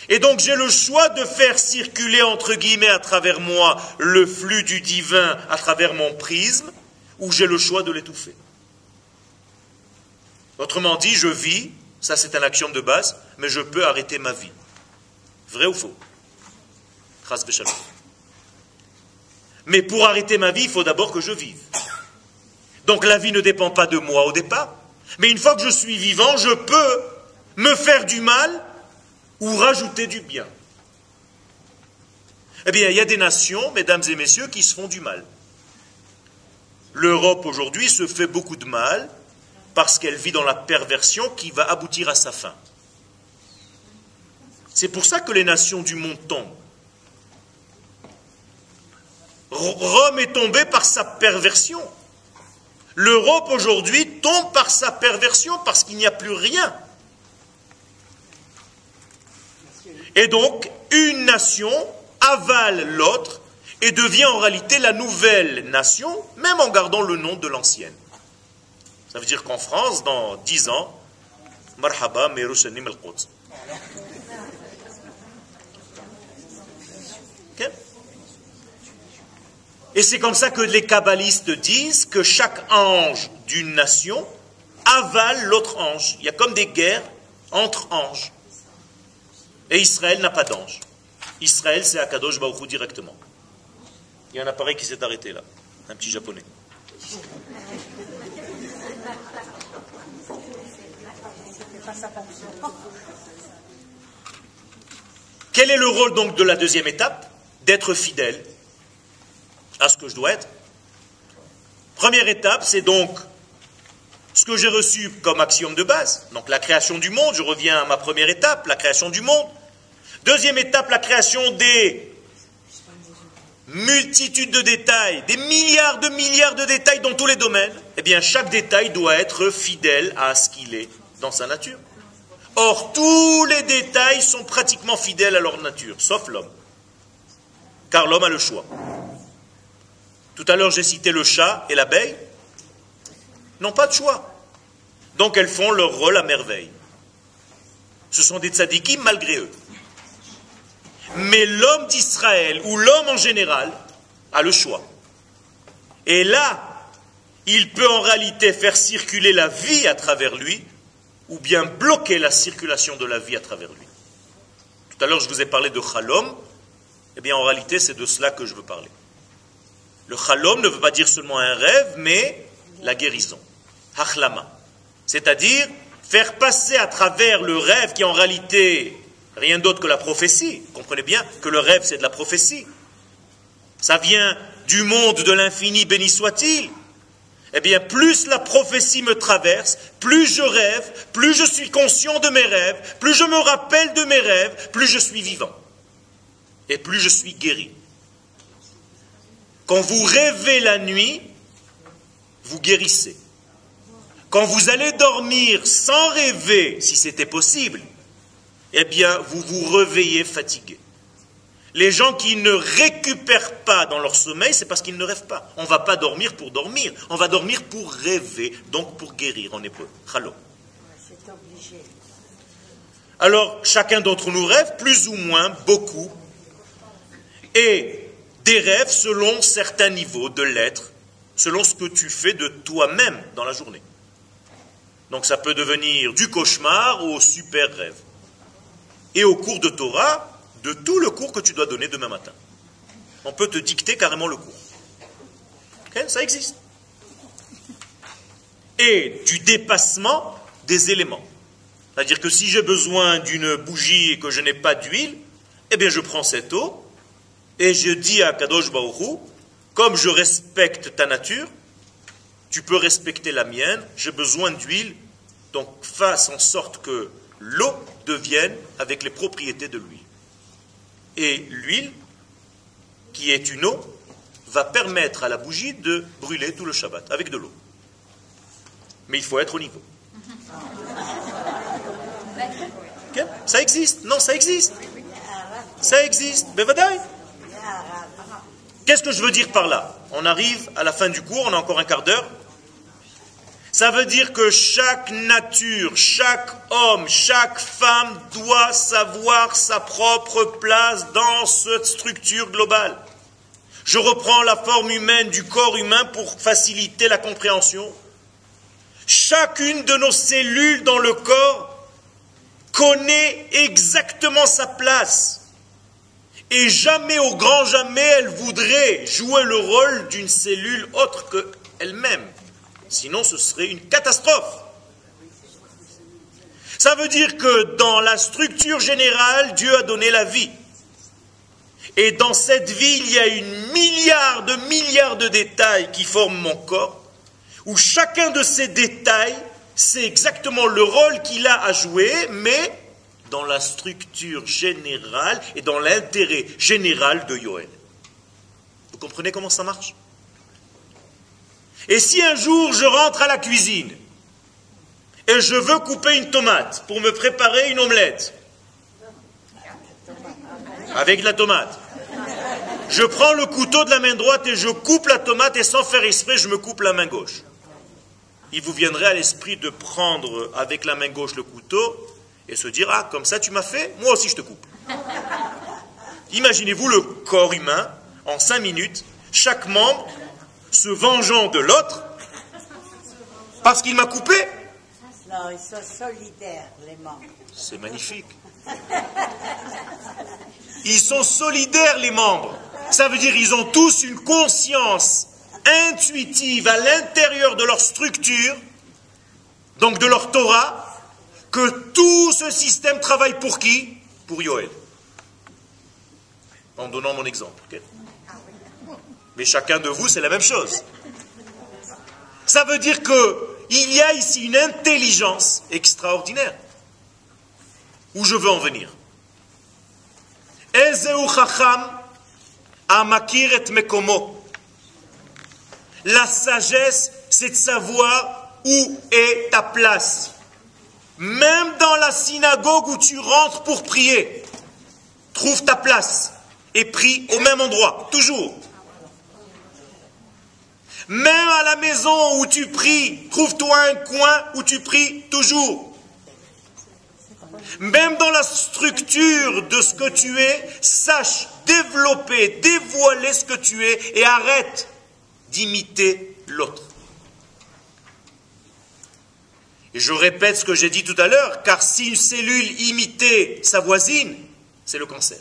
[SPEAKER 1] Et donc j'ai le choix de faire circuler entre guillemets à travers moi le flux du divin à travers mon prisme, ou j'ai le choix de l'étouffer. Autrement dit, je vis, ça c'est un axiome de base, mais je peux arrêter ma vie. Vrai ou faux? Mais pour arrêter ma vie, il faut d'abord que je vive. Donc la vie ne dépend pas de moi au départ. Mais une fois que je suis vivant, je peux me faire du mal ou rajouter du bien. Eh bien, il y a des nations, mesdames et messieurs, qui se font du mal. L'Europe aujourd'hui se fait beaucoup de mal parce qu'elle vit dans la perversion qui va aboutir à sa fin. C'est pour ça que les nations du monde tombent. Rome est tombée par sa perversion. L'Europe aujourd'hui tombe par sa perversion parce qu'il n'y a plus rien. Et donc, une nation avale l'autre et devient en réalité la nouvelle nation, même en gardant le nom de l'ancienne. Ça veut dire qu'en France, dans 10 ans, Marhaba Merushanim al-Quds. Et c'est comme ça que les kabbalistes disent que chaque ange d'une nation avale l'autre ange. Il y a comme des guerres entre anges. Et Israël n'a pas d'ange. Israël, c'est Akadosh Baruch directement. Il y a un appareil qui s'est arrêté là, un petit japonais. Quel est le rôle donc de la deuxième étape? D'être fidèle à ce que je dois être. Première étape, c'est donc ce que j'ai reçu comme axiome de base, donc la création du monde, je reviens à ma première étape, la création du monde. Deuxième étape, la création des multitudes de détails, des milliards de milliards de détails dans tous les domaines. Eh bien, chaque détail doit être fidèle à ce qu'il est dans sa nature. Or, tous les détails sont pratiquement fidèles à leur nature, sauf l'homme. Car l'homme a le choix. Tout à l'heure, j'ai cité le chat et l'abeille n'ont pas de choix. Donc elles font leur rôle à merveille. Ce sont des tzadikim malgré eux. Mais l'homme d'Israël, ou l'homme en général, a le choix. Et là, il peut en réalité faire circuler la vie à travers lui, ou bien bloquer la circulation de la vie à travers lui. Tout à l'heure, je vous ai parlé de Chalom. Eh bien, en réalité, c'est de cela que je veux parler. Le Chalom ne veut pas dire seulement un rêve, mais la guérison. Hachlama. C'est-à-dire faire passer à travers le rêve qui est en réalité rien d'autre que la prophétie. comprenez bien que le rêve c'est de la prophétie. Ça vient du monde de l'infini, béni soit-il. Eh bien, plus la prophétie me traverse, plus je rêve, plus je suis conscient de mes rêves, plus je me rappelle de mes rêves, plus je suis vivant. Et plus je suis guéri. Quand vous rêvez la nuit, vous guérissez. Quand vous allez dormir sans rêver, si c'était possible, eh bien, vous vous réveillez fatigué. Les gens qui ne récupèrent pas dans leur sommeil, c'est parce qu'ils ne rêvent pas. On ne va pas dormir pour dormir, on va dormir pour rêver, donc pour guérir en hébreu. Chalo. Alors, chacun d'entre nous rêve, plus ou moins, beaucoup, et des rêves selon certains niveaux de l'être, selon ce que tu fais de toi-même dans la journée. Donc ça peut devenir du cauchemar au super rêve. Et au cours de Torah, de tout le cours que tu dois donner demain matin. On peut te dicter carrément le cours. ça existe. Et du dépassement des éléments. C'est-à-dire que si j'ai besoin d'une bougie et que je n'ai pas d'huile, eh bien je prends cette eau et je dis à Kadosh Baruch comme je respecte ta nature, tu peux respecter la mienne, j'ai besoin d'huile, donc fasse en sorte que l'eau devienne avec les propriétés de l'huile. Et l'huile, qui est une eau, va permettre à la bougie de brûler tout le Shabbat avec de l'eau. Mais il faut être au niveau. Ça existe Non, ça existe. Ça existe. Mais Qu'est-ce que je veux dire par là? On arrive à la fin du cours, on a encore un quart d'heure. Ça veut dire que chaque nature, chaque homme, chaque femme doit savoir sa propre place dans cette structure globale. Je reprends la forme humaine du corps humain pour faciliter la compréhension. Chacune de nos cellules dans le corps connaît exactement sa place. Et jamais, au grand jamais, elle voudrait jouer le rôle d'une cellule autre qu'elle-même. Sinon, ce serait une catastrophe. Ça veut dire que dans la structure générale, Dieu a donné la vie. Et dans cette vie, il y a une milliard de milliards de détails qui forment mon corps, où chacun de ces détails, c'est exactement le rôle qu'il a à jouer, mais dans la structure générale et dans l'intérêt général de Yoel. Vous comprenez comment ça marche? Et si un jour je rentre à la cuisine et je veux couper une tomate pour me préparer une omelette avec la tomate, je prends le couteau de la main droite et je coupe la tomate et sans faire exprès, je me coupe la main gauche. Il vous viendrait à l'esprit de prendre avec la main gauche le couteau et se dire Ah, comme ça tu m'as fait, moi aussi je te coupe. Imaginez-vous le corps humain, en cinq minutes, chaque membre se vengeant de l'autre parce qu'il m'a coupé.
[SPEAKER 2] Non, ils sont solidaires, les membres.
[SPEAKER 1] C'est magnifique. Ils sont solidaires, les membres. Ça veut dire qu'ils ont tous une conscience intuitive à l'intérieur de leur structure, donc de leur Torah, que tout ce système travaille pour qui? Pour Yoel. En donnant mon exemple. Mais chacun de vous, c'est la même chose. Ça veut dire que il y a ici une intelligence extraordinaire. Où je veux en venir? La sagesse, c'est de savoir où est ta place. Même dans la synagogue où tu rentres pour prier, trouve ta place et prie au même endroit, toujours. Même à la maison où tu pries, trouve-toi un coin où tu pries toujours. Même dans la structure de ce que tu es, sache développer, dévoiler ce que tu es et arrête d'imiter l'autre. Et je répète ce que j'ai dit tout à l'heure, car si une cellule imitait sa voisine, c'est le cancer.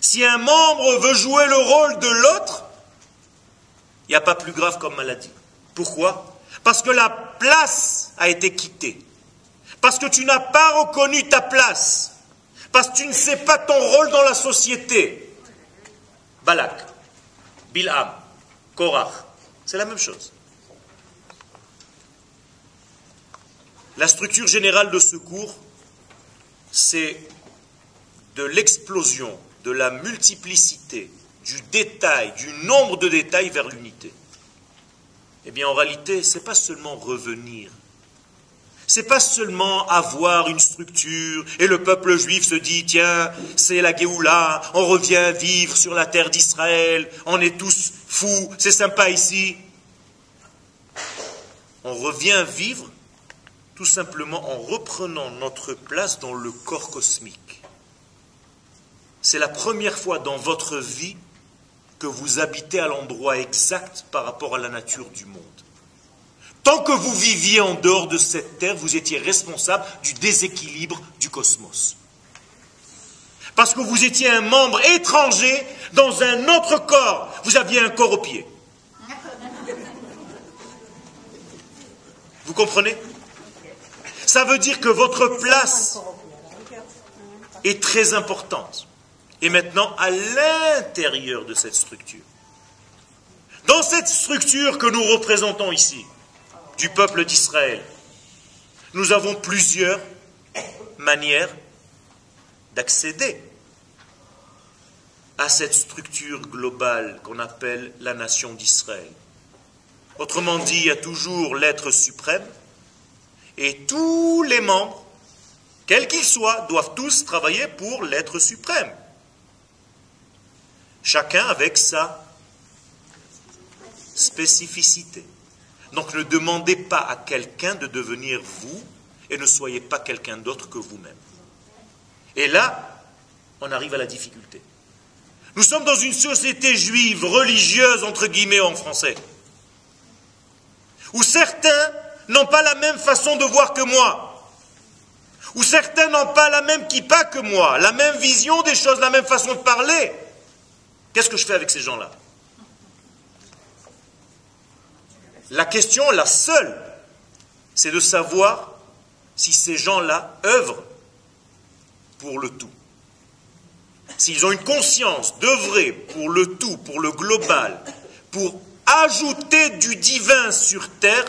[SPEAKER 1] Si un membre veut jouer le rôle de l'autre, il n'y a pas plus grave comme maladie. Pourquoi? Parce que la place a été quittée. Parce que tu n'as pas reconnu ta place. Parce que tu ne sais pas ton rôle dans la société. Balak, Bilham, Korach, c'est la même chose. La structure générale de ce cours, c'est de l'explosion, de la multiplicité, du détail, du nombre de détails vers l'unité. Eh bien, en réalité, ce n'est pas seulement revenir. C'est pas seulement avoir une structure et le peuple juif se dit tiens, c'est la Géoula, on revient vivre sur la terre d'Israël, on est tous fous, c'est sympa ici. On revient vivre tout simplement en reprenant notre place dans le corps cosmique. C'est la première fois dans votre vie que vous habitez à l'endroit exact par rapport à la nature du monde. Tant que vous viviez en dehors de cette terre, vous étiez responsable du déséquilibre du cosmos. Parce que vous étiez un membre étranger dans un autre corps. Vous aviez un corps au pied. Vous comprenez? Ça veut dire que votre place est très importante. Et maintenant, à l'intérieur de cette structure, dans cette structure que nous représentons ici, du peuple d'Israël, nous avons plusieurs manières d'accéder à cette structure globale qu'on appelle la nation d'Israël. Autrement dit, il y a toujours l'être suprême et tous les membres, quels qu'ils soient, doivent tous travailler pour l'être suprême. Chacun avec sa spécificité. Donc ne demandez pas à quelqu'un de devenir vous et ne soyez pas quelqu'un d'autre que vous-même. Et là, on arrive à la difficulté. Nous sommes dans une société juive, religieuse, entre guillemets en français, où certains n'ont pas la même façon de voir que moi, où certains n'ont pas la même kippa que moi, la même vision des choses, la même façon de parler. Qu'est-ce que je fais avec ces gens-là? La question, la seule, c'est de savoir si ces gens-là œuvrent pour le tout. S'ils ont une conscience d'œuvrer pour le tout, pour le global, pour ajouter du divin sur terre,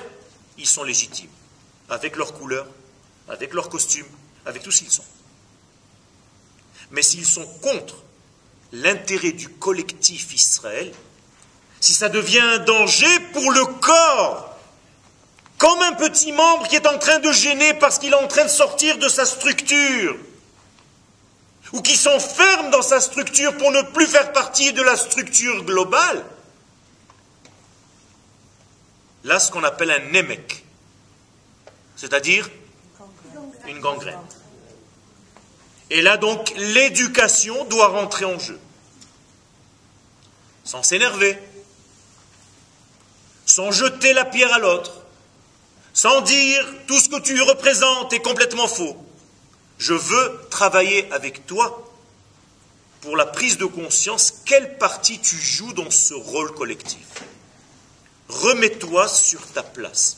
[SPEAKER 1] ils sont légitimes, avec leur couleur, avec leur costume, avec tout ce qu'ils sont. Mais s'ils sont contre l'intérêt du collectif Israël, si ça devient un danger pour le corps, comme un petit membre qui est en train de gêner parce qu'il est en train de sortir de sa structure, ou qui s'enferme dans sa structure pour ne plus faire partie de la structure globale, là ce qu'on appelle un nemek, c'est-à-dire une gangrène. Et là donc l'éducation doit rentrer en jeu. sans s'énerver, sans jeter la pierre à l'autre, sans dire tout ce que tu représentes est complètement faux. Je veux travailler avec toi pour la prise de conscience quelle partie tu joues dans ce rôle collectif. Remets-toi sur ta place.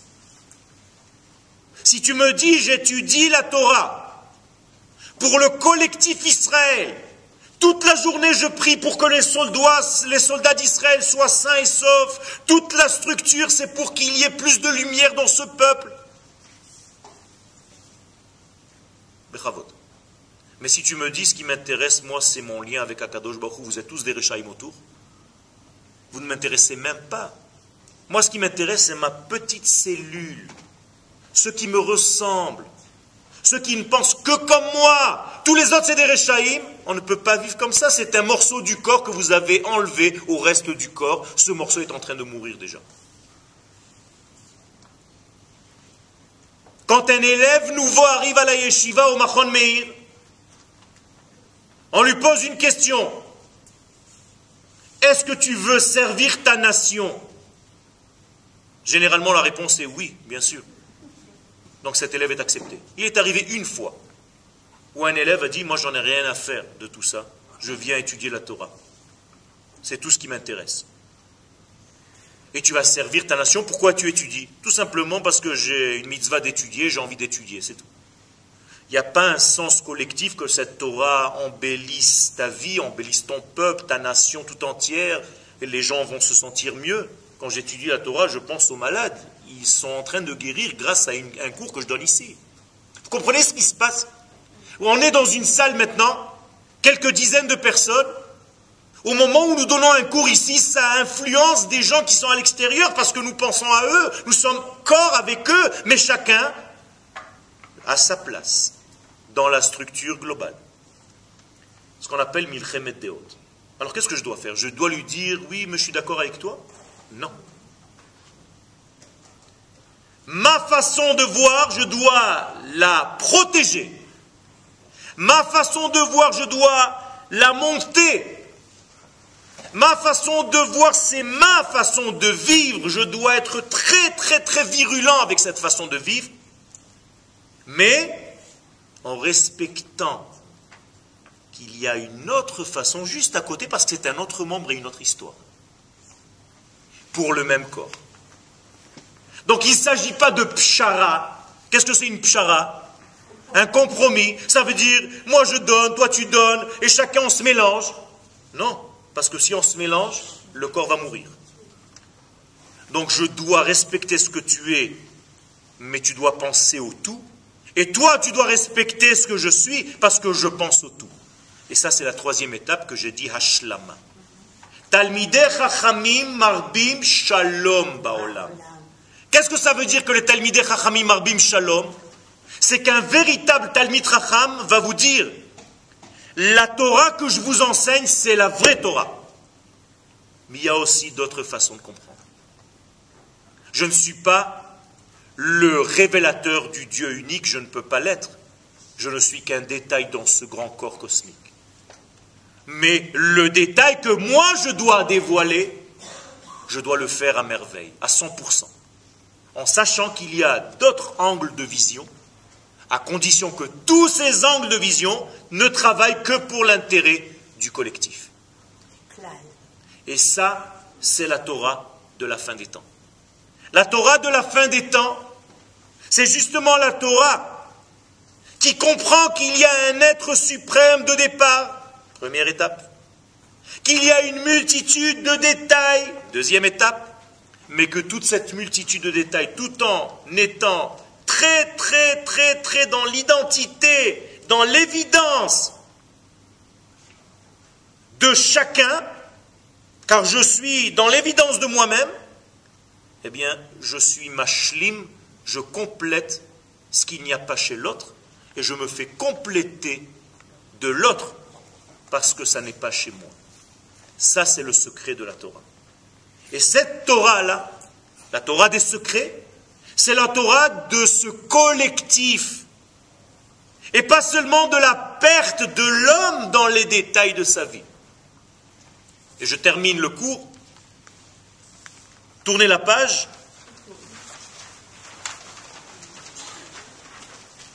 [SPEAKER 1] Si tu me dis j'étudie la Torah pour le collectif Israël, toute la journée je prie pour que les soldats, les d'Israël soient sains et saufs, toute la structure c'est pour qu'il y ait plus de lumière dans ce peuple. Mais si tu me dis ce qui m'intéresse, moi, c'est mon lien avec Akadosh Baruch vous êtes tous des Rechaim autour, vous ne m'intéressez même pas. Moi, ce qui m'intéresse, c'est ma petite cellule, ceux qui me ressemblent, ceux qui ne pensent que comme moi. Tous les autres, c'est des Rechaim. On ne peut pas vivre comme ça. C'est un morceau du corps que vous avez enlevé au reste du corps. Ce morceau est en train de mourir déjà. Quand un élève nouveau arrive à la yeshiva au Machon Meir, on lui pose une question. Est-ce que tu veux servir ta nation? Généralement, la réponse est oui, bien sûr. Donc cet élève est accepté. Il est arrivé une fois où un élève a dit, moi j'en ai rien à faire de tout ça, je viens étudier la Torah. C'est tout ce qui m'intéresse. Et tu vas servir ta nation, pourquoi tu étudies? Tout simplement parce que j'ai une mitzvah d'étudier, j'ai envie d'étudier, c'est tout. Il n'y a pas un sens collectif que cette Torah embellisse ta vie, embellisse ton peuple, ta nation tout entière, et les gens vont se sentir mieux. Quand j'étudie la Torah, je pense aux malades. Ils sont en train de guérir grâce à un cours que je donne ici. Vous comprenez ce qui se passe? On est dans une salle maintenant, quelques dizaines de personnes. Au moment où nous donnons un cours ici, ça influence des gens qui sont à l'extérieur parce que nous pensons à eux, nous sommes corps avec eux, mais chacun à sa place dans la structure globale. Ce qu'on appelle Milchemet Deot. Alors qu'est-ce que je dois faire? Je dois lui dire oui, je suis d'accord avec toi Non. Ma façon de voir, je dois la protéger. Ma façon de voir, je dois la monter. Ma façon de voir, c'est ma façon de vivre. Je dois être très, très, très virulent avec cette façon de vivre mais en respectant qu'il y a une autre façon juste à côté parce que c'est un autre membre et une autre histoire. Pour le même corps. Donc il ne s'agit pas de pshara. Qu'est-ce que c'est une pshara? Un compromis. Ça veut dire, moi je donne, toi tu donnes, et chacun on se mélange. Non, parce que si on se mélange, le corps va mourir. Donc je dois respecter ce que tu es, mais tu dois penser au tout et toi, tu dois respecter ce que je suis parce que je pense au tout. Et ça, c'est la troisième étape que j'ai dit Hashlama. Talmideh Chachamim Marbim Shalom Baolam. Qu'est-ce que ça veut dire que le Talmideh Chachamim Marbim Shalom? C'est qu'un véritable Talmid Chacham va vous dire la Torah que je vous enseigne, c'est la vraie Torah. Mais il y a aussi d'autres façons de comprendre. Je ne suis pas le révélateur du Dieu unique, je ne peux pas l'être. Je ne suis qu'un détail dans ce grand corps cosmique. Mais le détail que moi je dois dévoiler, je dois le faire à merveille, à 100%. En sachant qu'il y a d'autres angles de vision, à condition que tous ces angles de vision ne travaillent que pour l'intérêt du collectif. Et ça, c'est la Torah de la fin des temps. La Torah de la fin des temps, c'est justement la Torah qui comprend qu'il y a un être suprême de départ, première étape, qu'il y a une multitude de détails, deuxième étape, mais que toute cette multitude de détails, tout en étant très, très, très, très dans l'identité, dans l'évidence de chacun, car je suis dans l'évidence de moi-même, eh bien, je suis machlim, je complète ce qu'il n'y a pas chez l'autre, et je me fais compléter de l'autre, parce que ça n'est pas chez moi. Ça, c'est le secret de la Torah. Et cette Torah-là, la Torah des secrets, c'est la Torah de ce collectif. Et pas seulement de la perte de l'homme dans les détails de sa vie. et je termine le cours. Tournez la page.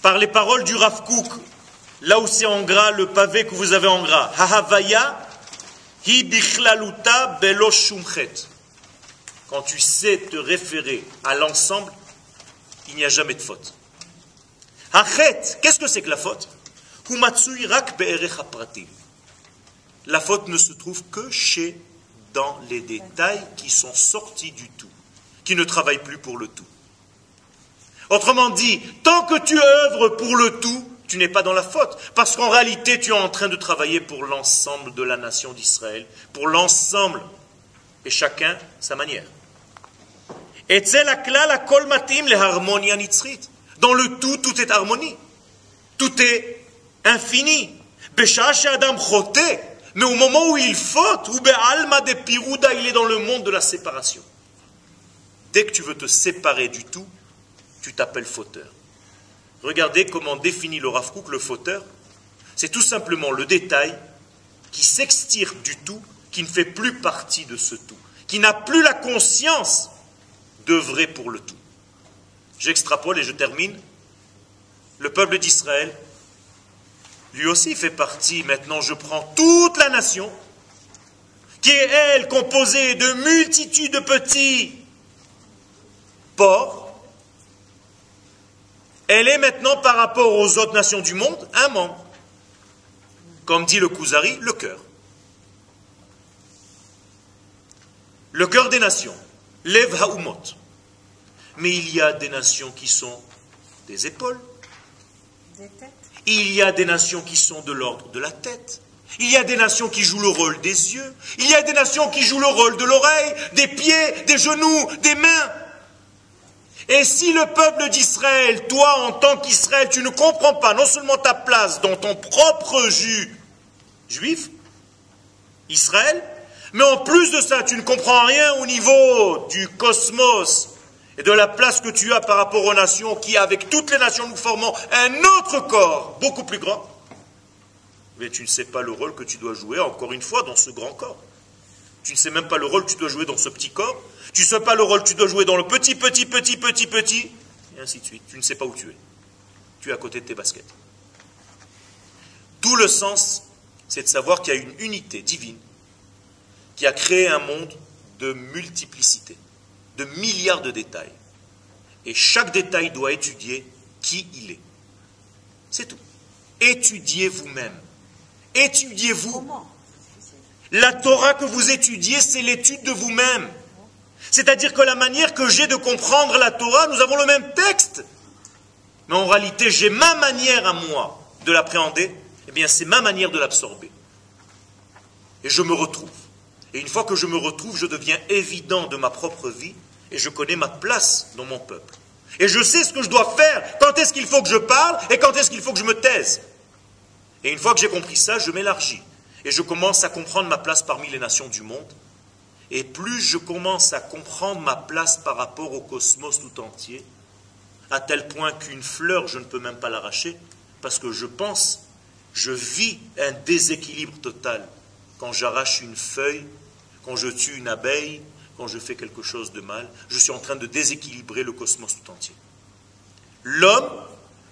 [SPEAKER 1] Par les paroles du Rav Kook, là où c'est en gras, le pavé que vous avez en gras. Hahavaya hi bichlaluta. Quand tu sais te référer à l'ensemble, il n'y a jamais de faute. Hachet, qu'est-ce que c'est que la faute? La faute ne se trouve que chez dans les détails qui sont sortis du tout, qui ne travaillent plus pour le tout. Autrement dit, tant que tu œuvres pour le tout, tu n'es pas dans la faute, parce qu'en réalité, tu es en train de travailler pour l'ensemble de la nation d'Israël, pour l'ensemble, et chacun sa manière. Et Dans le tout, tout est harmonie. Tout est infini. Adam mais au moment où il faute, ou alma de pirouda, il est dans le monde de la séparation. Dès que tu veux te séparer du tout, tu t'appelles fauteur. Regardez comment définit le Rav le fauteur. C'est tout simplement le détail qui s'extirpe du tout, qui ne fait plus partie de ce tout, qui n'a plus la conscience d'œuvrer pour le tout. J'extrapole et je termine. Le peuple d'Israël lui aussi fait partie, maintenant je prends toute la nation, qui est elle composée de multitudes de petits ports, elle est maintenant par rapport aux autres nations du monde un membre. Comme dit le Kuzari, le cœur. Le cœur des nations, Lev Haumot. Mais il y a des nations qui sont des épaules, des têtes il y a des nations qui sont de l'ordre de la tête. Il y a des nations qui jouent le rôle des yeux. Il y a des nations qui jouent le rôle de l'oreille, des pieds, des genoux, des mains. Et si le peuple d'Israël, toi en tant qu'Israël, tu ne comprends pas non seulement ta place dans ton propre jus juif, Israël, mais en plus de ça, tu ne comprends rien au niveau du cosmos et de la place que tu as par rapport aux nations, qui avec toutes les nations nous formons un autre corps beaucoup plus grand, mais tu ne sais pas le rôle que tu dois jouer, encore une fois, dans ce grand corps. Tu ne sais même pas le rôle que tu dois jouer dans ce petit corps. Tu ne sais pas le rôle que tu dois jouer dans le petit, petit, petit, petit, petit, et ainsi de suite. Tu ne sais pas où tu es. Tu es à côté de tes baskets. Tout le sens, c'est de savoir qu'il y a une unité divine qui a créé un monde de multiplicité de milliards de détails. Et chaque détail doit étudier qui il est. C'est tout. Étudiez vous-même. Étudiez-vous. La Torah que vous étudiez, c'est l'étude de vous-même. C'est-à-dire que la manière que j'ai de comprendre la Torah, nous avons le même texte. Mais en réalité, j'ai ma manière à moi de l'appréhender. Eh bien, c'est ma manière de l'absorber. Et je me retrouve. Et une fois que je me retrouve, je deviens évident de ma propre vie et je connais ma place dans mon peuple. Et je sais ce que je dois faire, quand est-ce qu'il faut que je parle et quand est-ce qu'il faut que je me taise? Et une fois que j'ai compris ça, je m'élargis. Et je commence à comprendre ma place parmi les nations du monde. Et plus je commence à comprendre ma place par rapport au cosmos tout entier, à tel point qu'une fleur, je ne peux même pas l'arracher, parce que je pense, je vis un déséquilibre total quand j'arrache une feuille, quand je tue une abeille, quand je fais quelque chose de mal, je suis en train de déséquilibrer le cosmos tout entier. L'homme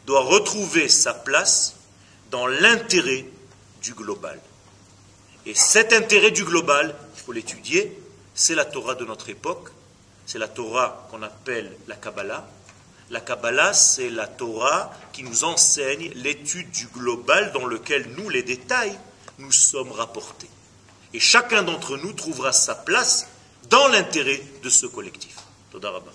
[SPEAKER 1] doit retrouver sa place dans l'intérêt du global. Et cet intérêt du global, il faut l'étudier, c'est la Torah de notre époque, c'est la Torah qu'on appelle la Kabbalah. La Kabbalah, c'est la Torah qui nous enseigne l'étude du global dans lequel nous, les détails, nous sommes rapportés. Et chacun d'entre nous trouvera sa place dans l'intérêt de ce collectif. Todarabah.